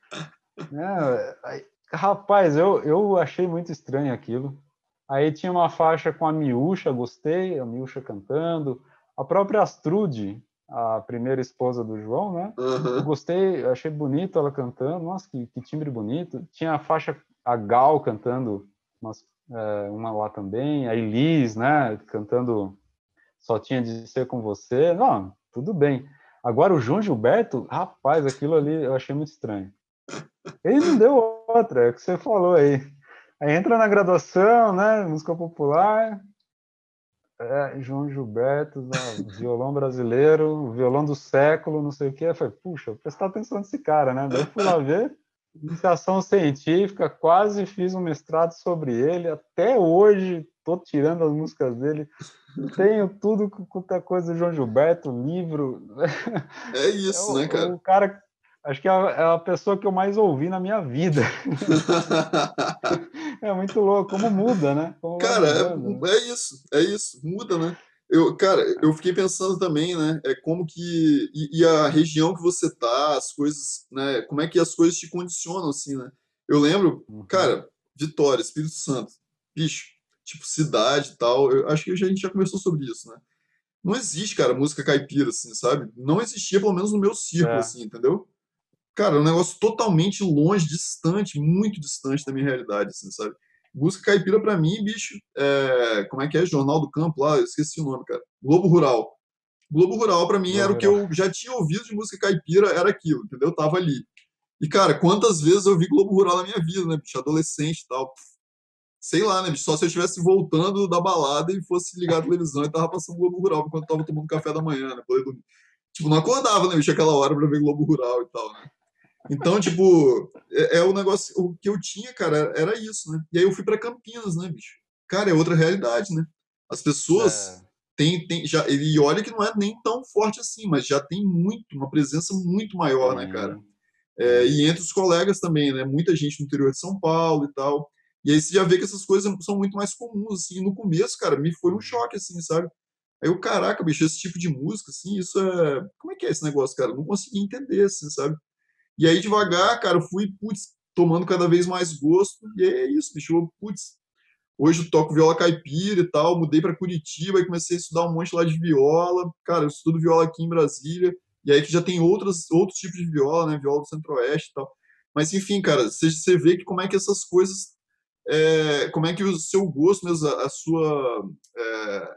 É, rapaz, eu, eu achei muito estranho aquilo. Aí tinha uma faixa com a Miúcha, gostei, a Miúcha cantando. A própria Astrude, a primeira esposa do João, né? Uhum. Gostei, achei bonito ela cantando, nossa, que, que, timbre bonito. Tinha a faixa, a Gal cantando umas, é, uma lá também, a Elis, né? Cantando Só Tinha de Ser Com Você. Não, tudo bem. Agora o João Gilberto, rapaz, aquilo ali eu achei muito estranho. Ele não deu outra, é o que você falou aí. Aí entra na graduação, né? Música popular, é, João Gilberto, violão brasileiro, violão do século, não sei o que. Eu falei, puxa, prestar atenção nesse cara, né? Daí fui lá ver, iniciação científica, quase fiz um mestrado sobre ele, até hoje estou tirando as músicas dele, tenho tudo quanto é coisa do João Gilberto, livro. É isso, é o, né, cara? O cara acho que é, é a pessoa que eu mais ouvi na minha vida. é muito louco, como muda, né? Como cara, é, né? é, isso, é isso, muda, né? Eu, cara, eu fiquei pensando também, né? É como que e, e, a região que você tá, as coisas, né? Como é que as coisas te condicionam assim, né? Eu lembro, uhum. cara, Vitória, Espírito Santo, bicho, tipo cidade e tal. Eu acho que a gente já conversou sobre isso, né? Não existe, cara, música caipira assim, sabe? Não existia pelo menos no meu círculo é. assim, entendeu? Cara, é um negócio totalmente longe, distante, muito distante da minha realidade, assim, sabe? Música caipira para mim, bicho, é... como é que é? Jornal do Campo lá, eu esqueci o nome, cara. Globo Rural. Globo Rural para mim Globo era Rural. o que eu já tinha ouvido de música caipira, era aquilo, entendeu? Eu tava ali. E cara, quantas vezes eu vi Globo Rural na minha vida, né, bicho, adolescente e tal. Sei lá, né, bicho, só se eu estivesse voltando da balada e fosse ligar a televisão e tava passando Globo Rural enquanto eu tava tomando café da manhã, né, poder dormir. Tipo, não acordava, né, bicho, aquela hora para ver Globo Rural e tal, né? Então, tipo, é, é, o negócio, o que eu tinha, cara, era isso, né? E aí eu fui para Campinas, né, bicho? Cara, é outra realidade, né? As pessoas é. têm, têm já, e olha que não é nem tão forte assim, mas já tem muito, uma presença muito maior, né, cara? É, e entre os colegas também, né? Muita gente no interior de São Paulo e tal. E aí você já vê que essas coisas são muito mais comuns, assim. no começo, cara, me foi um choque, assim, sabe? Aí eu, caraca, bicho, esse tipo de música, assim, isso é. Como é que é esse negócio, cara? Eu não consegui entender, assim, sabe? E aí, devagar, cara, fui, putz, tomando cada vez mais gosto. E é isso, bicho. Putz, hoje eu toco viola caipira e tal. Mudei para Curitiba e comecei a estudar um monte lá de viola. Cara, eu estudo viola aqui em Brasília. E aí que já tem outros, outros tipos de viola, né? Viola do Centro-Oeste e tal. Mas, enfim, cara, você vê que como é que essas coisas. É, como é que o seu gosto mesmo, a, a sua. É,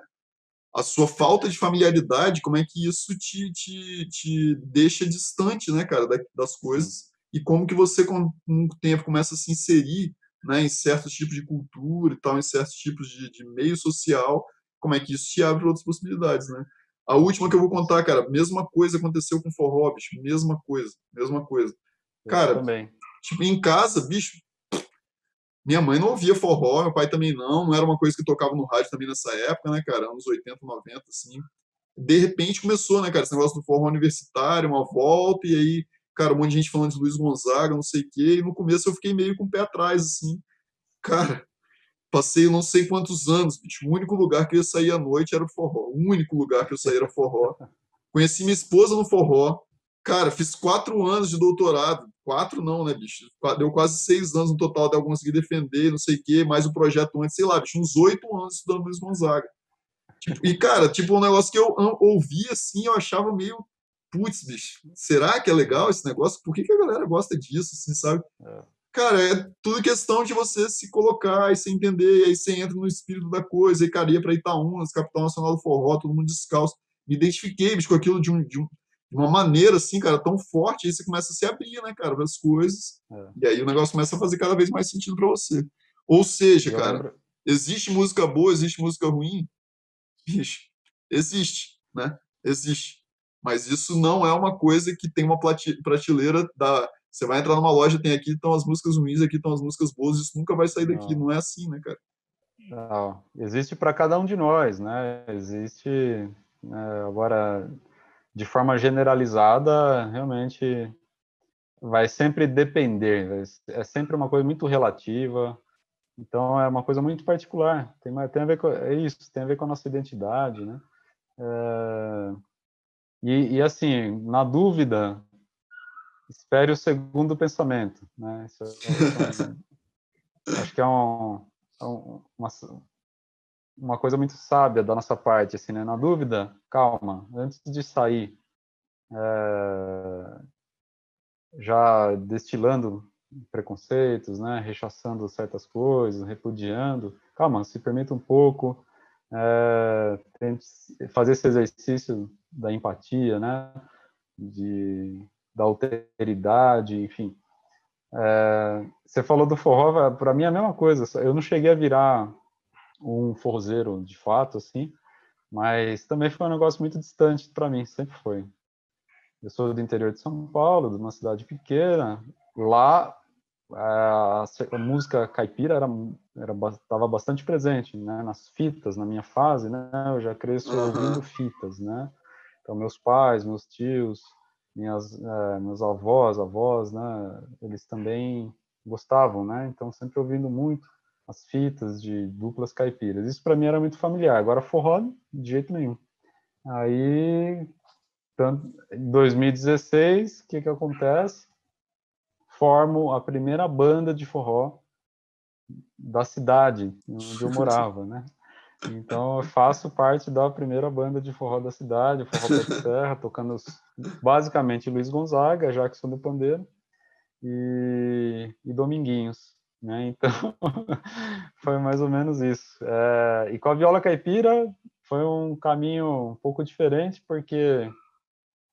a sua falta de familiaridade, como é que isso te, te, te deixa distante, né, cara, das coisas, e como que você, com o tempo, começa a se inserir né, em certos tipos de cultura e tal, em certos tipos de, de meio social, como é que isso te abre outras possibilidades, né? A última que eu vou contar, cara, mesma coisa aconteceu com forró, bicho, mesma coisa, mesma coisa. Cara, também. tipo, em casa, bicho, minha mãe não ouvia forró, meu pai também não, não era uma coisa que tocava no rádio também nessa época, né, cara, anos 80, 90, assim. De repente começou, né, cara, esse negócio do forró universitário, uma volta, e aí, cara, um monte de gente falando de Luiz Gonzaga, não sei o quê, e no começo eu fiquei meio com o pé atrás, assim. Cara, passei não sei quantos anos, bicho, o único lugar que eu sair à noite era o forró, o único lugar que eu saía era forró. Conheci minha esposa no forró, cara, fiz quatro anos de doutorado, quatro não, né, bicho? Deu quase seis anos no total até eu conseguir defender, não sei o quê, mais o projeto antes, sei lá, bicho, uns oito anos estudando Luiz Gonzaga. Tipo, e, cara, tipo, um negócio que eu ouvia assim, eu achava meio, putz, bicho, será que é legal esse negócio? Por que, que a galera gosta disso, assim, sabe? É. Cara, é tudo questão de você se colocar e se entender, e aí você entra no espírito da coisa, e cara, ia pra Itaúnas, capital nacional do forró, todo mundo descalço. Me identifiquei, bicho, com aquilo de um, de um, de uma maneira assim, cara, tão forte, aí você começa a se abrir, né, cara, para as coisas. É. E aí o negócio começa a fazer cada vez mais sentido para você. Ou seja, cara, lembro. existe música boa, existe música ruim? Bicho, existe, né? Existe. Mas isso não é uma coisa que tem uma prateleira da. Você vai entrar numa loja, tem aqui estão as músicas ruins, aqui estão as músicas boas, isso nunca vai sair daqui, não, não é assim, né, cara? Não, existe para cada um de nós, né? Existe. Né, agora, de forma generalizada, realmente vai sempre depender, é sempre uma coisa muito relativa, então é uma coisa muito particular, tem, tem a ver com é isso, tem a ver com a nossa identidade, né? É, e, e, assim, na dúvida, espere o segundo pensamento, né? Isso, é, acho que é um, é uma, uma coisa muito sábia da nossa parte, assim, né? Na dúvida, calma, antes de sair, é, já destilando preconceitos, né? Rechaçando certas coisas, repudiando, calma, se permita um pouco, é, tente fazer esse exercício da empatia, né? De, da alteridade, enfim. É, você falou do forró, para mim é a mesma coisa. Eu não cheguei a virar um forzeiro de fato, assim, mas também foi um negócio muito distante para mim, sempre foi. Eu sou do interior de São Paulo, de uma cidade pequena. Lá a, música caipira era era estava bastante presente, né, nas fitas, na minha fase, né? Eu já cresço ouvindo fitas, né? Então meus pais, meus tios, minhas é, meus avós, avós, né? Eles também gostavam, né? Então sempre ouvindo muito as fitas de duplas caipiras. Isso para mim era muito familiar. Agora forró de jeito nenhum. Aí, em 2016, o que que acontece? Formo a primeira banda de forró da cidade onde eu morava, né? Então, eu faço parte da primeira banda de forró da cidade, Forró Pé de Serra, tocando basicamente Luiz Gonzaga, Jackson do Pandeiro e, e Dominguinhos. Né? Então, foi mais ou menos isso. É, e com a viola caipira foi um caminho um pouco diferente, porque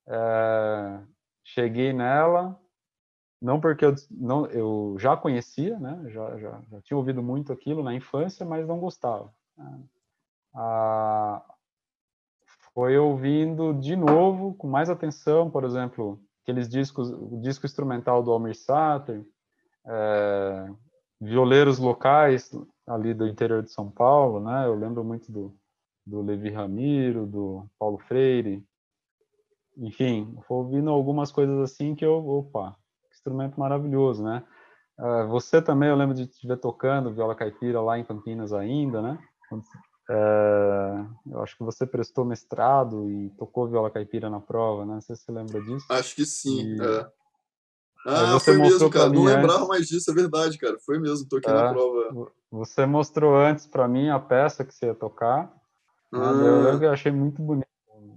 é, cheguei nela, não porque eu, não, eu já conhecia, né? já, já, já tinha ouvido muito aquilo na infância, mas não gostava. Né? Ah, foi ouvindo de novo, com mais atenção, por exemplo, aqueles discos, o disco instrumental do Almir Sater, é, violeiros locais ali do interior de São Paulo, né? Eu lembro muito do, do Levi Ramiro, do Paulo Freire, enfim, ouvindo algumas coisas assim que eu, opa, instrumento maravilhoso, né? Uh, você também, eu lembro de te ver tocando viola caipira lá em Campinas ainda, né? Uh, eu acho que você prestou mestrado e tocou viola caipira na prova, né? Não sei se você lembra disso. Acho que sim, e... é. Ah, foi mesmo, cara. Não lembrava antes... mais disso, é verdade, cara. Foi mesmo, toquei é, na prova. Você mostrou antes para mim a peça que você ia tocar. Ah. Eu lembro que eu achei muito bonito.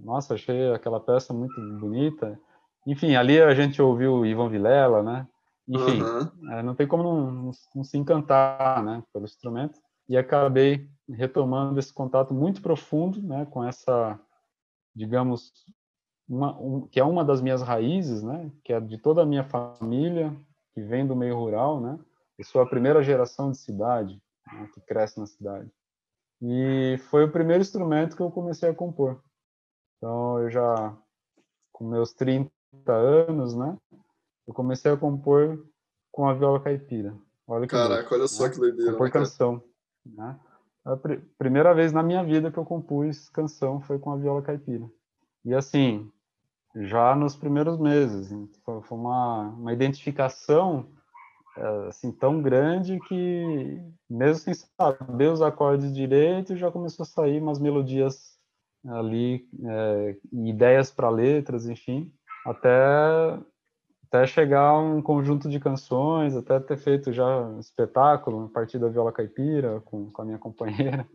Nossa, achei aquela peça muito bonita. Enfim, ali a gente ouviu o Ivan Vilela, né? Enfim, uhum. é, não tem como não, não, não, se encantar, né, pelo instrumento. E acabei retomando esse contato muito profundo, né, com essa, digamos, uma, um, que é uma das minhas raízes, né, que é de toda a minha família, que vem do meio rural, né. Eu sou a primeira geração de cidade, né, que cresce na cidade. E foi o primeiro instrumento que eu comecei a compor. Então, eu já, com meus 30 anos, né, eu comecei a compor com a viola caipira. Olha que Caraca, louco, olha só né? que doideira. Compor né, canção. Né? A pr primeira vez na minha vida que eu compus canção foi com a viola caipira. E assim, já nos primeiros meses, foi, foi uma, uma identificação é, assim tão grande que mesmo sem saber os acordes direito já começou a sair umas melodias ali é, ideias para letras enfim até até chegar a um conjunto de canções, até ter feito já um espetáculo, a partir da viola caipira, com, com a minha companheira.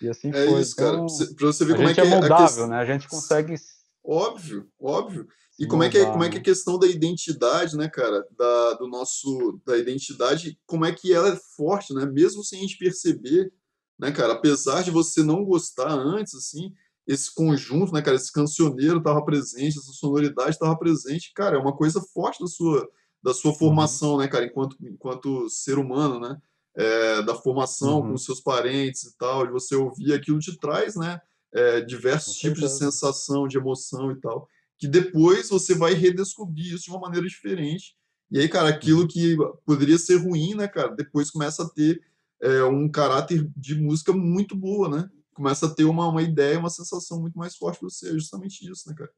E assim é foi. isso, cara. Então, para você ver como é que é. moldável, né? A gente consegue. Óbvio, óbvio. E como é, que é, como é que é a questão da identidade, né, cara? Da, do nosso, da identidade, como é que ela é forte, né? Mesmo sem a gente perceber, né, cara? Apesar de você não gostar antes, assim, esse conjunto, né, cara, esse cancioneiro estava presente, essa sonoridade estava presente, cara, é uma coisa forte da sua da sua uhum. formação, uhum. né, cara, enquanto enquanto ser humano, né, é, da formação uhum. com seus parentes e tal, de você ouvir aquilo te traz, né, é, diversos tipos de sensação, de emoção e tal, que depois você vai redescobrir isso de uma maneira diferente. E aí, cara, aquilo que poderia ser ruim, né, cara, depois começa a ter é, um caráter de música muito boa, né? começa a ter uma, uma ideia, uma sensação muito mais forte para você. É justamente isso, né, cara?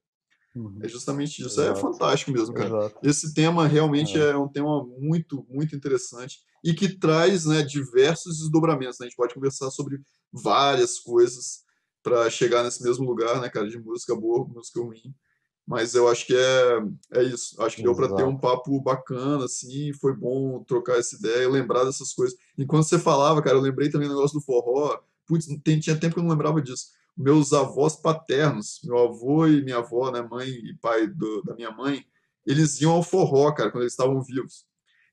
Uhum. É justamente isso. É Exato. É fantástico mesmo, cara. Exato. Esse tema realmente é. é. um tema muito, muito interessante e que traz né, diversos desdobramentos. Né? A gente pode conversar sobre várias coisas para chegar nesse mesmo lugar, né, cara, de música boa, música ruim. Mas eu acho que é, é isso. Acho que Exato. deu para ter um papo bacana, assim. Foi bom trocar essa ideia, lembrar dessas coisas. Enquanto você falava, cara, eu lembrei também do negócio do forró putz, tinha tempo que eu não lembrava disso. Meus avós paternos, meu avô e minha avó, né, mãe e pai do, da minha mãe, eles iam ao forró, cara, quando eles estavam vivos.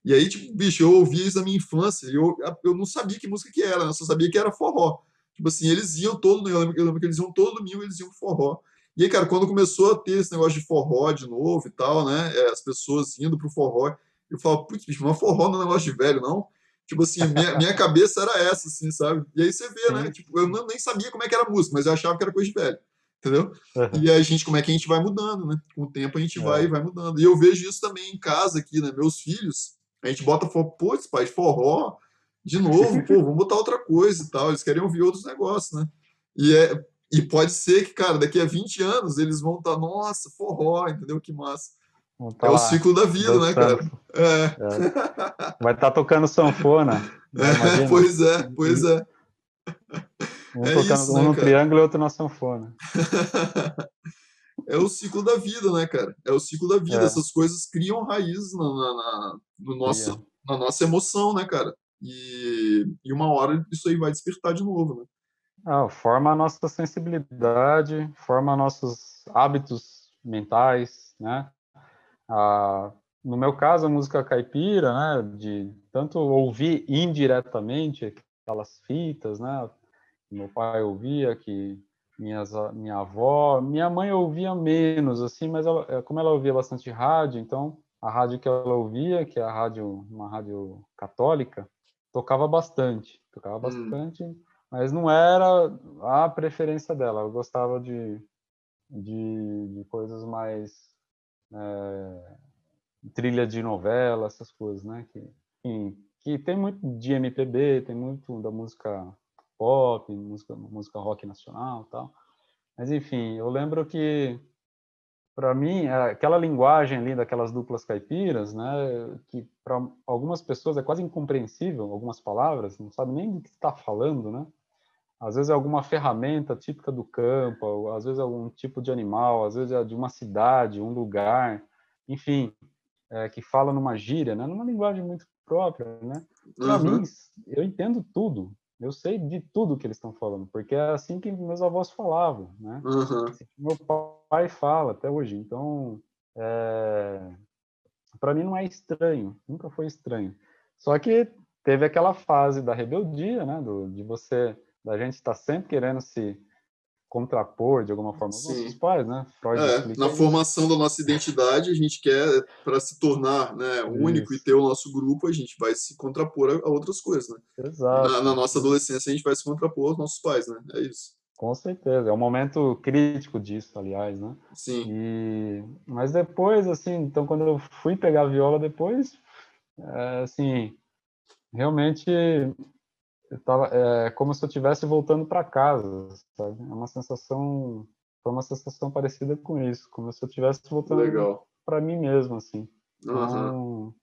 E aí, tipo, bicho, eu ouvia isso na minha infância e eu, eu não sabia que música que era, né? eu só sabia que era forró. Tipo assim, eles iam todo, eu lembro, eu lembro que eles iam todo domingo, eles iam forró. E aí, cara, quando começou a ter esse negócio de forró de novo e tal, né, é, as pessoas indo pro forró, eu falo, putz, bicho, mas forró não é um negócio de velho, não. Tipo assim, minha, minha cabeça era essa, assim, sabe? E aí você vê, né? Tipo, eu não, nem sabia como é que era música, mas eu achava que era coisa de velho. Entendeu? Uhum. E a gente, como é que a gente vai mudando, né? Com o tempo a gente é. vai vai mudando. E eu vejo isso também em casa aqui, né? Meus filhos, a gente bota pô, pai, forró, de novo, pô, vamos botar outra coisa e tal. Eles querem ouvir outros negócios, né? E, é, e pode ser que, cara, daqui a 20 anos eles vão estar, tá, nossa, forró, entendeu? Que massa. Tá é o ciclo da vida, né, cara? É. é. Vai estar tá tocando sanfona. É, pois é, pois é. Um, é tocando, isso, um né, no cara? triângulo e outro na sanfona. é o ciclo da vida, né, cara? É o ciclo da vida. É. Essas coisas criam raízes na, na, na, no nosso, na nossa emoção, né, cara? E, e uma hora isso aí vai despertar de novo, né? Ah, forma a nossa sensibilidade, forma nossos hábitos mentais, né? Ah, no meu caso, a música caipira, né, de tanto ouvir indiretamente aquelas fitas, né, meu pai ouvia, que minhas, minha avó, minha mãe ouvia menos, assim, mas ela, é, como ela ouvia bastante rádio, então a rádio que ela ouvia, que é a rádio, uma rádio católica, tocava bastante, tocava hum. bastante, mas não era a preferência dela, ela gostava de, de, de coisas mais é, trilha de novela, essas coisas, né? Que, enfim, que tem muito de MPB, tem muito da música pop, música, música rock nacional tal. Mas, enfim, eu lembro que, para mim, é, aquela linguagem ali daquelas duplas caipiras, né, que para algumas pessoas é quase incompreensível, algumas palavras, não sabe nem do que está falando, né? Às vezes é alguma ferramenta típica do campo, às vezes é algum tipo de animal, às vezes é de uma cidade, um lugar, enfim, é, que fala numa gíria, né, numa linguagem muito própria, né? Para uhum. mim, eu entendo tudo, eu sei de tudo que eles estão falando, porque é assim que meus avós falavam, né? Uhum. Assim meu pai fala até hoje. Então, é... para mim não é estranho, nunca foi estranho. Só que teve aquela fase da rebeldia, né? Do, de você, da gente estar tá sempre querendo se contrapor de alguma forma aos nossos pais, né? Freud é, na isso. formação da nossa identidade, a gente quer, para se tornar né, único e ter o nosso grupo, a gente vai se contrapor a, a outras coisas, né? Exato. Na, na, nossa adolescência, a gente vai se contrapor aos nossos pais, né? É isso. Com certeza, é um momento crítico disso, aliás, né? Sim. E... Mas depois, assim, então quando eu fui pegar a viola depois, é, assim, realmente eu tava, é como se eu estivesse voltando para casa, sabe? É uma sensação, foi uma sensação parecida com isso, como se eu estivesse voltando para mim mesmo, assim. Uhum. Então,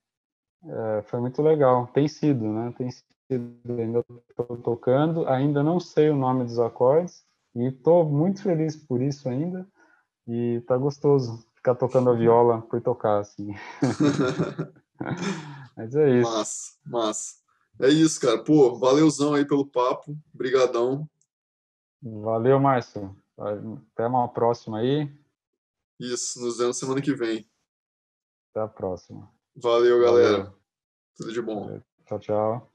é, foi muito legal. Tem sido, né? Tem sido. Ainda estou tocando, ainda não sei o nome dos acordes e estou muito feliz por isso ainda. E tá gostoso ficar tocando a viola por tocar, assim. Mas é isso. Massa, massa. É isso, cara. Pô, valeuzão aí pelo papo. Brigadão. Valeu, Márcio. Até uma próxima aí. Isso, nos vemos semana que vem. Até a próxima. Valeu, galera. Valeu. Tudo de bom. Tchau, tchau.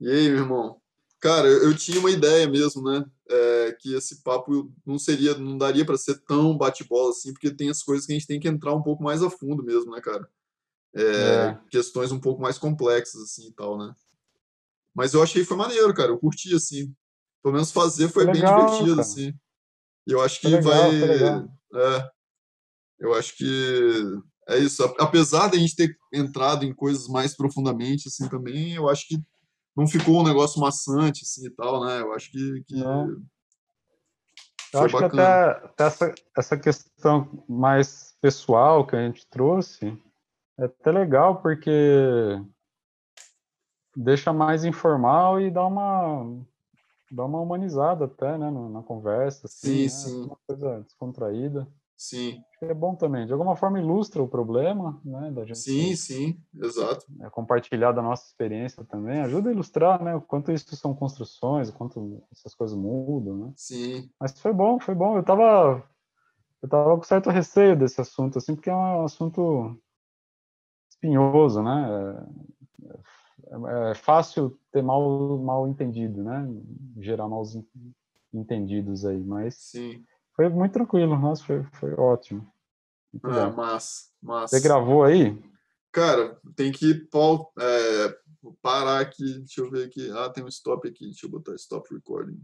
E aí, meu irmão? Cara, eu, eu tinha uma ideia mesmo, né? É, que esse papo não seria, não daria para ser tão bate-bola assim, porque tem as coisas que a gente tem que entrar um pouco mais a fundo mesmo, né, cara? É, é. questões um pouco mais complexas, assim, e tal, né? Mas eu achei que foi maneiro, cara, eu curti, assim. Pelo menos fazer foi, foi legal, bem divertido, cara. assim. E eu acho que legal, vai... É, eu acho que é isso. Apesar de a gente ter entrado em coisas mais profundamente, assim, também, eu acho que não ficou um negócio maçante, assim, e tal, né? Eu acho que... que... Eu acho bacana. que até, até essa, essa questão mais pessoal que a gente trouxe, é até legal porque deixa mais informal e dá uma dá uma humanizada até, né, na conversa, assim, sim, né? sim. uma coisa descontraída. Sim. É bom também, de alguma forma ilustra o problema, né, da gente. Sim, sim, exato. É, compartilhar da nossa experiência também ajuda a ilustrar, né, o quanto isso são construções, o quanto essas coisas mudam, né? Sim. Mas foi bom, foi bom. Eu tava eu tava com certo receio desse assunto assim, porque é um assunto espinhoso, né? É, é fácil ter mal, mal entendido, né? Gerar mal entendidos aí, mas Sim. foi muito tranquilo, nossa, foi, foi ótimo. Muito ah, massa, massa. Você gravou aí? Cara, tem que é, parar aqui, deixa eu ver aqui. Ah, tem um stop aqui, deixa eu botar stop recording.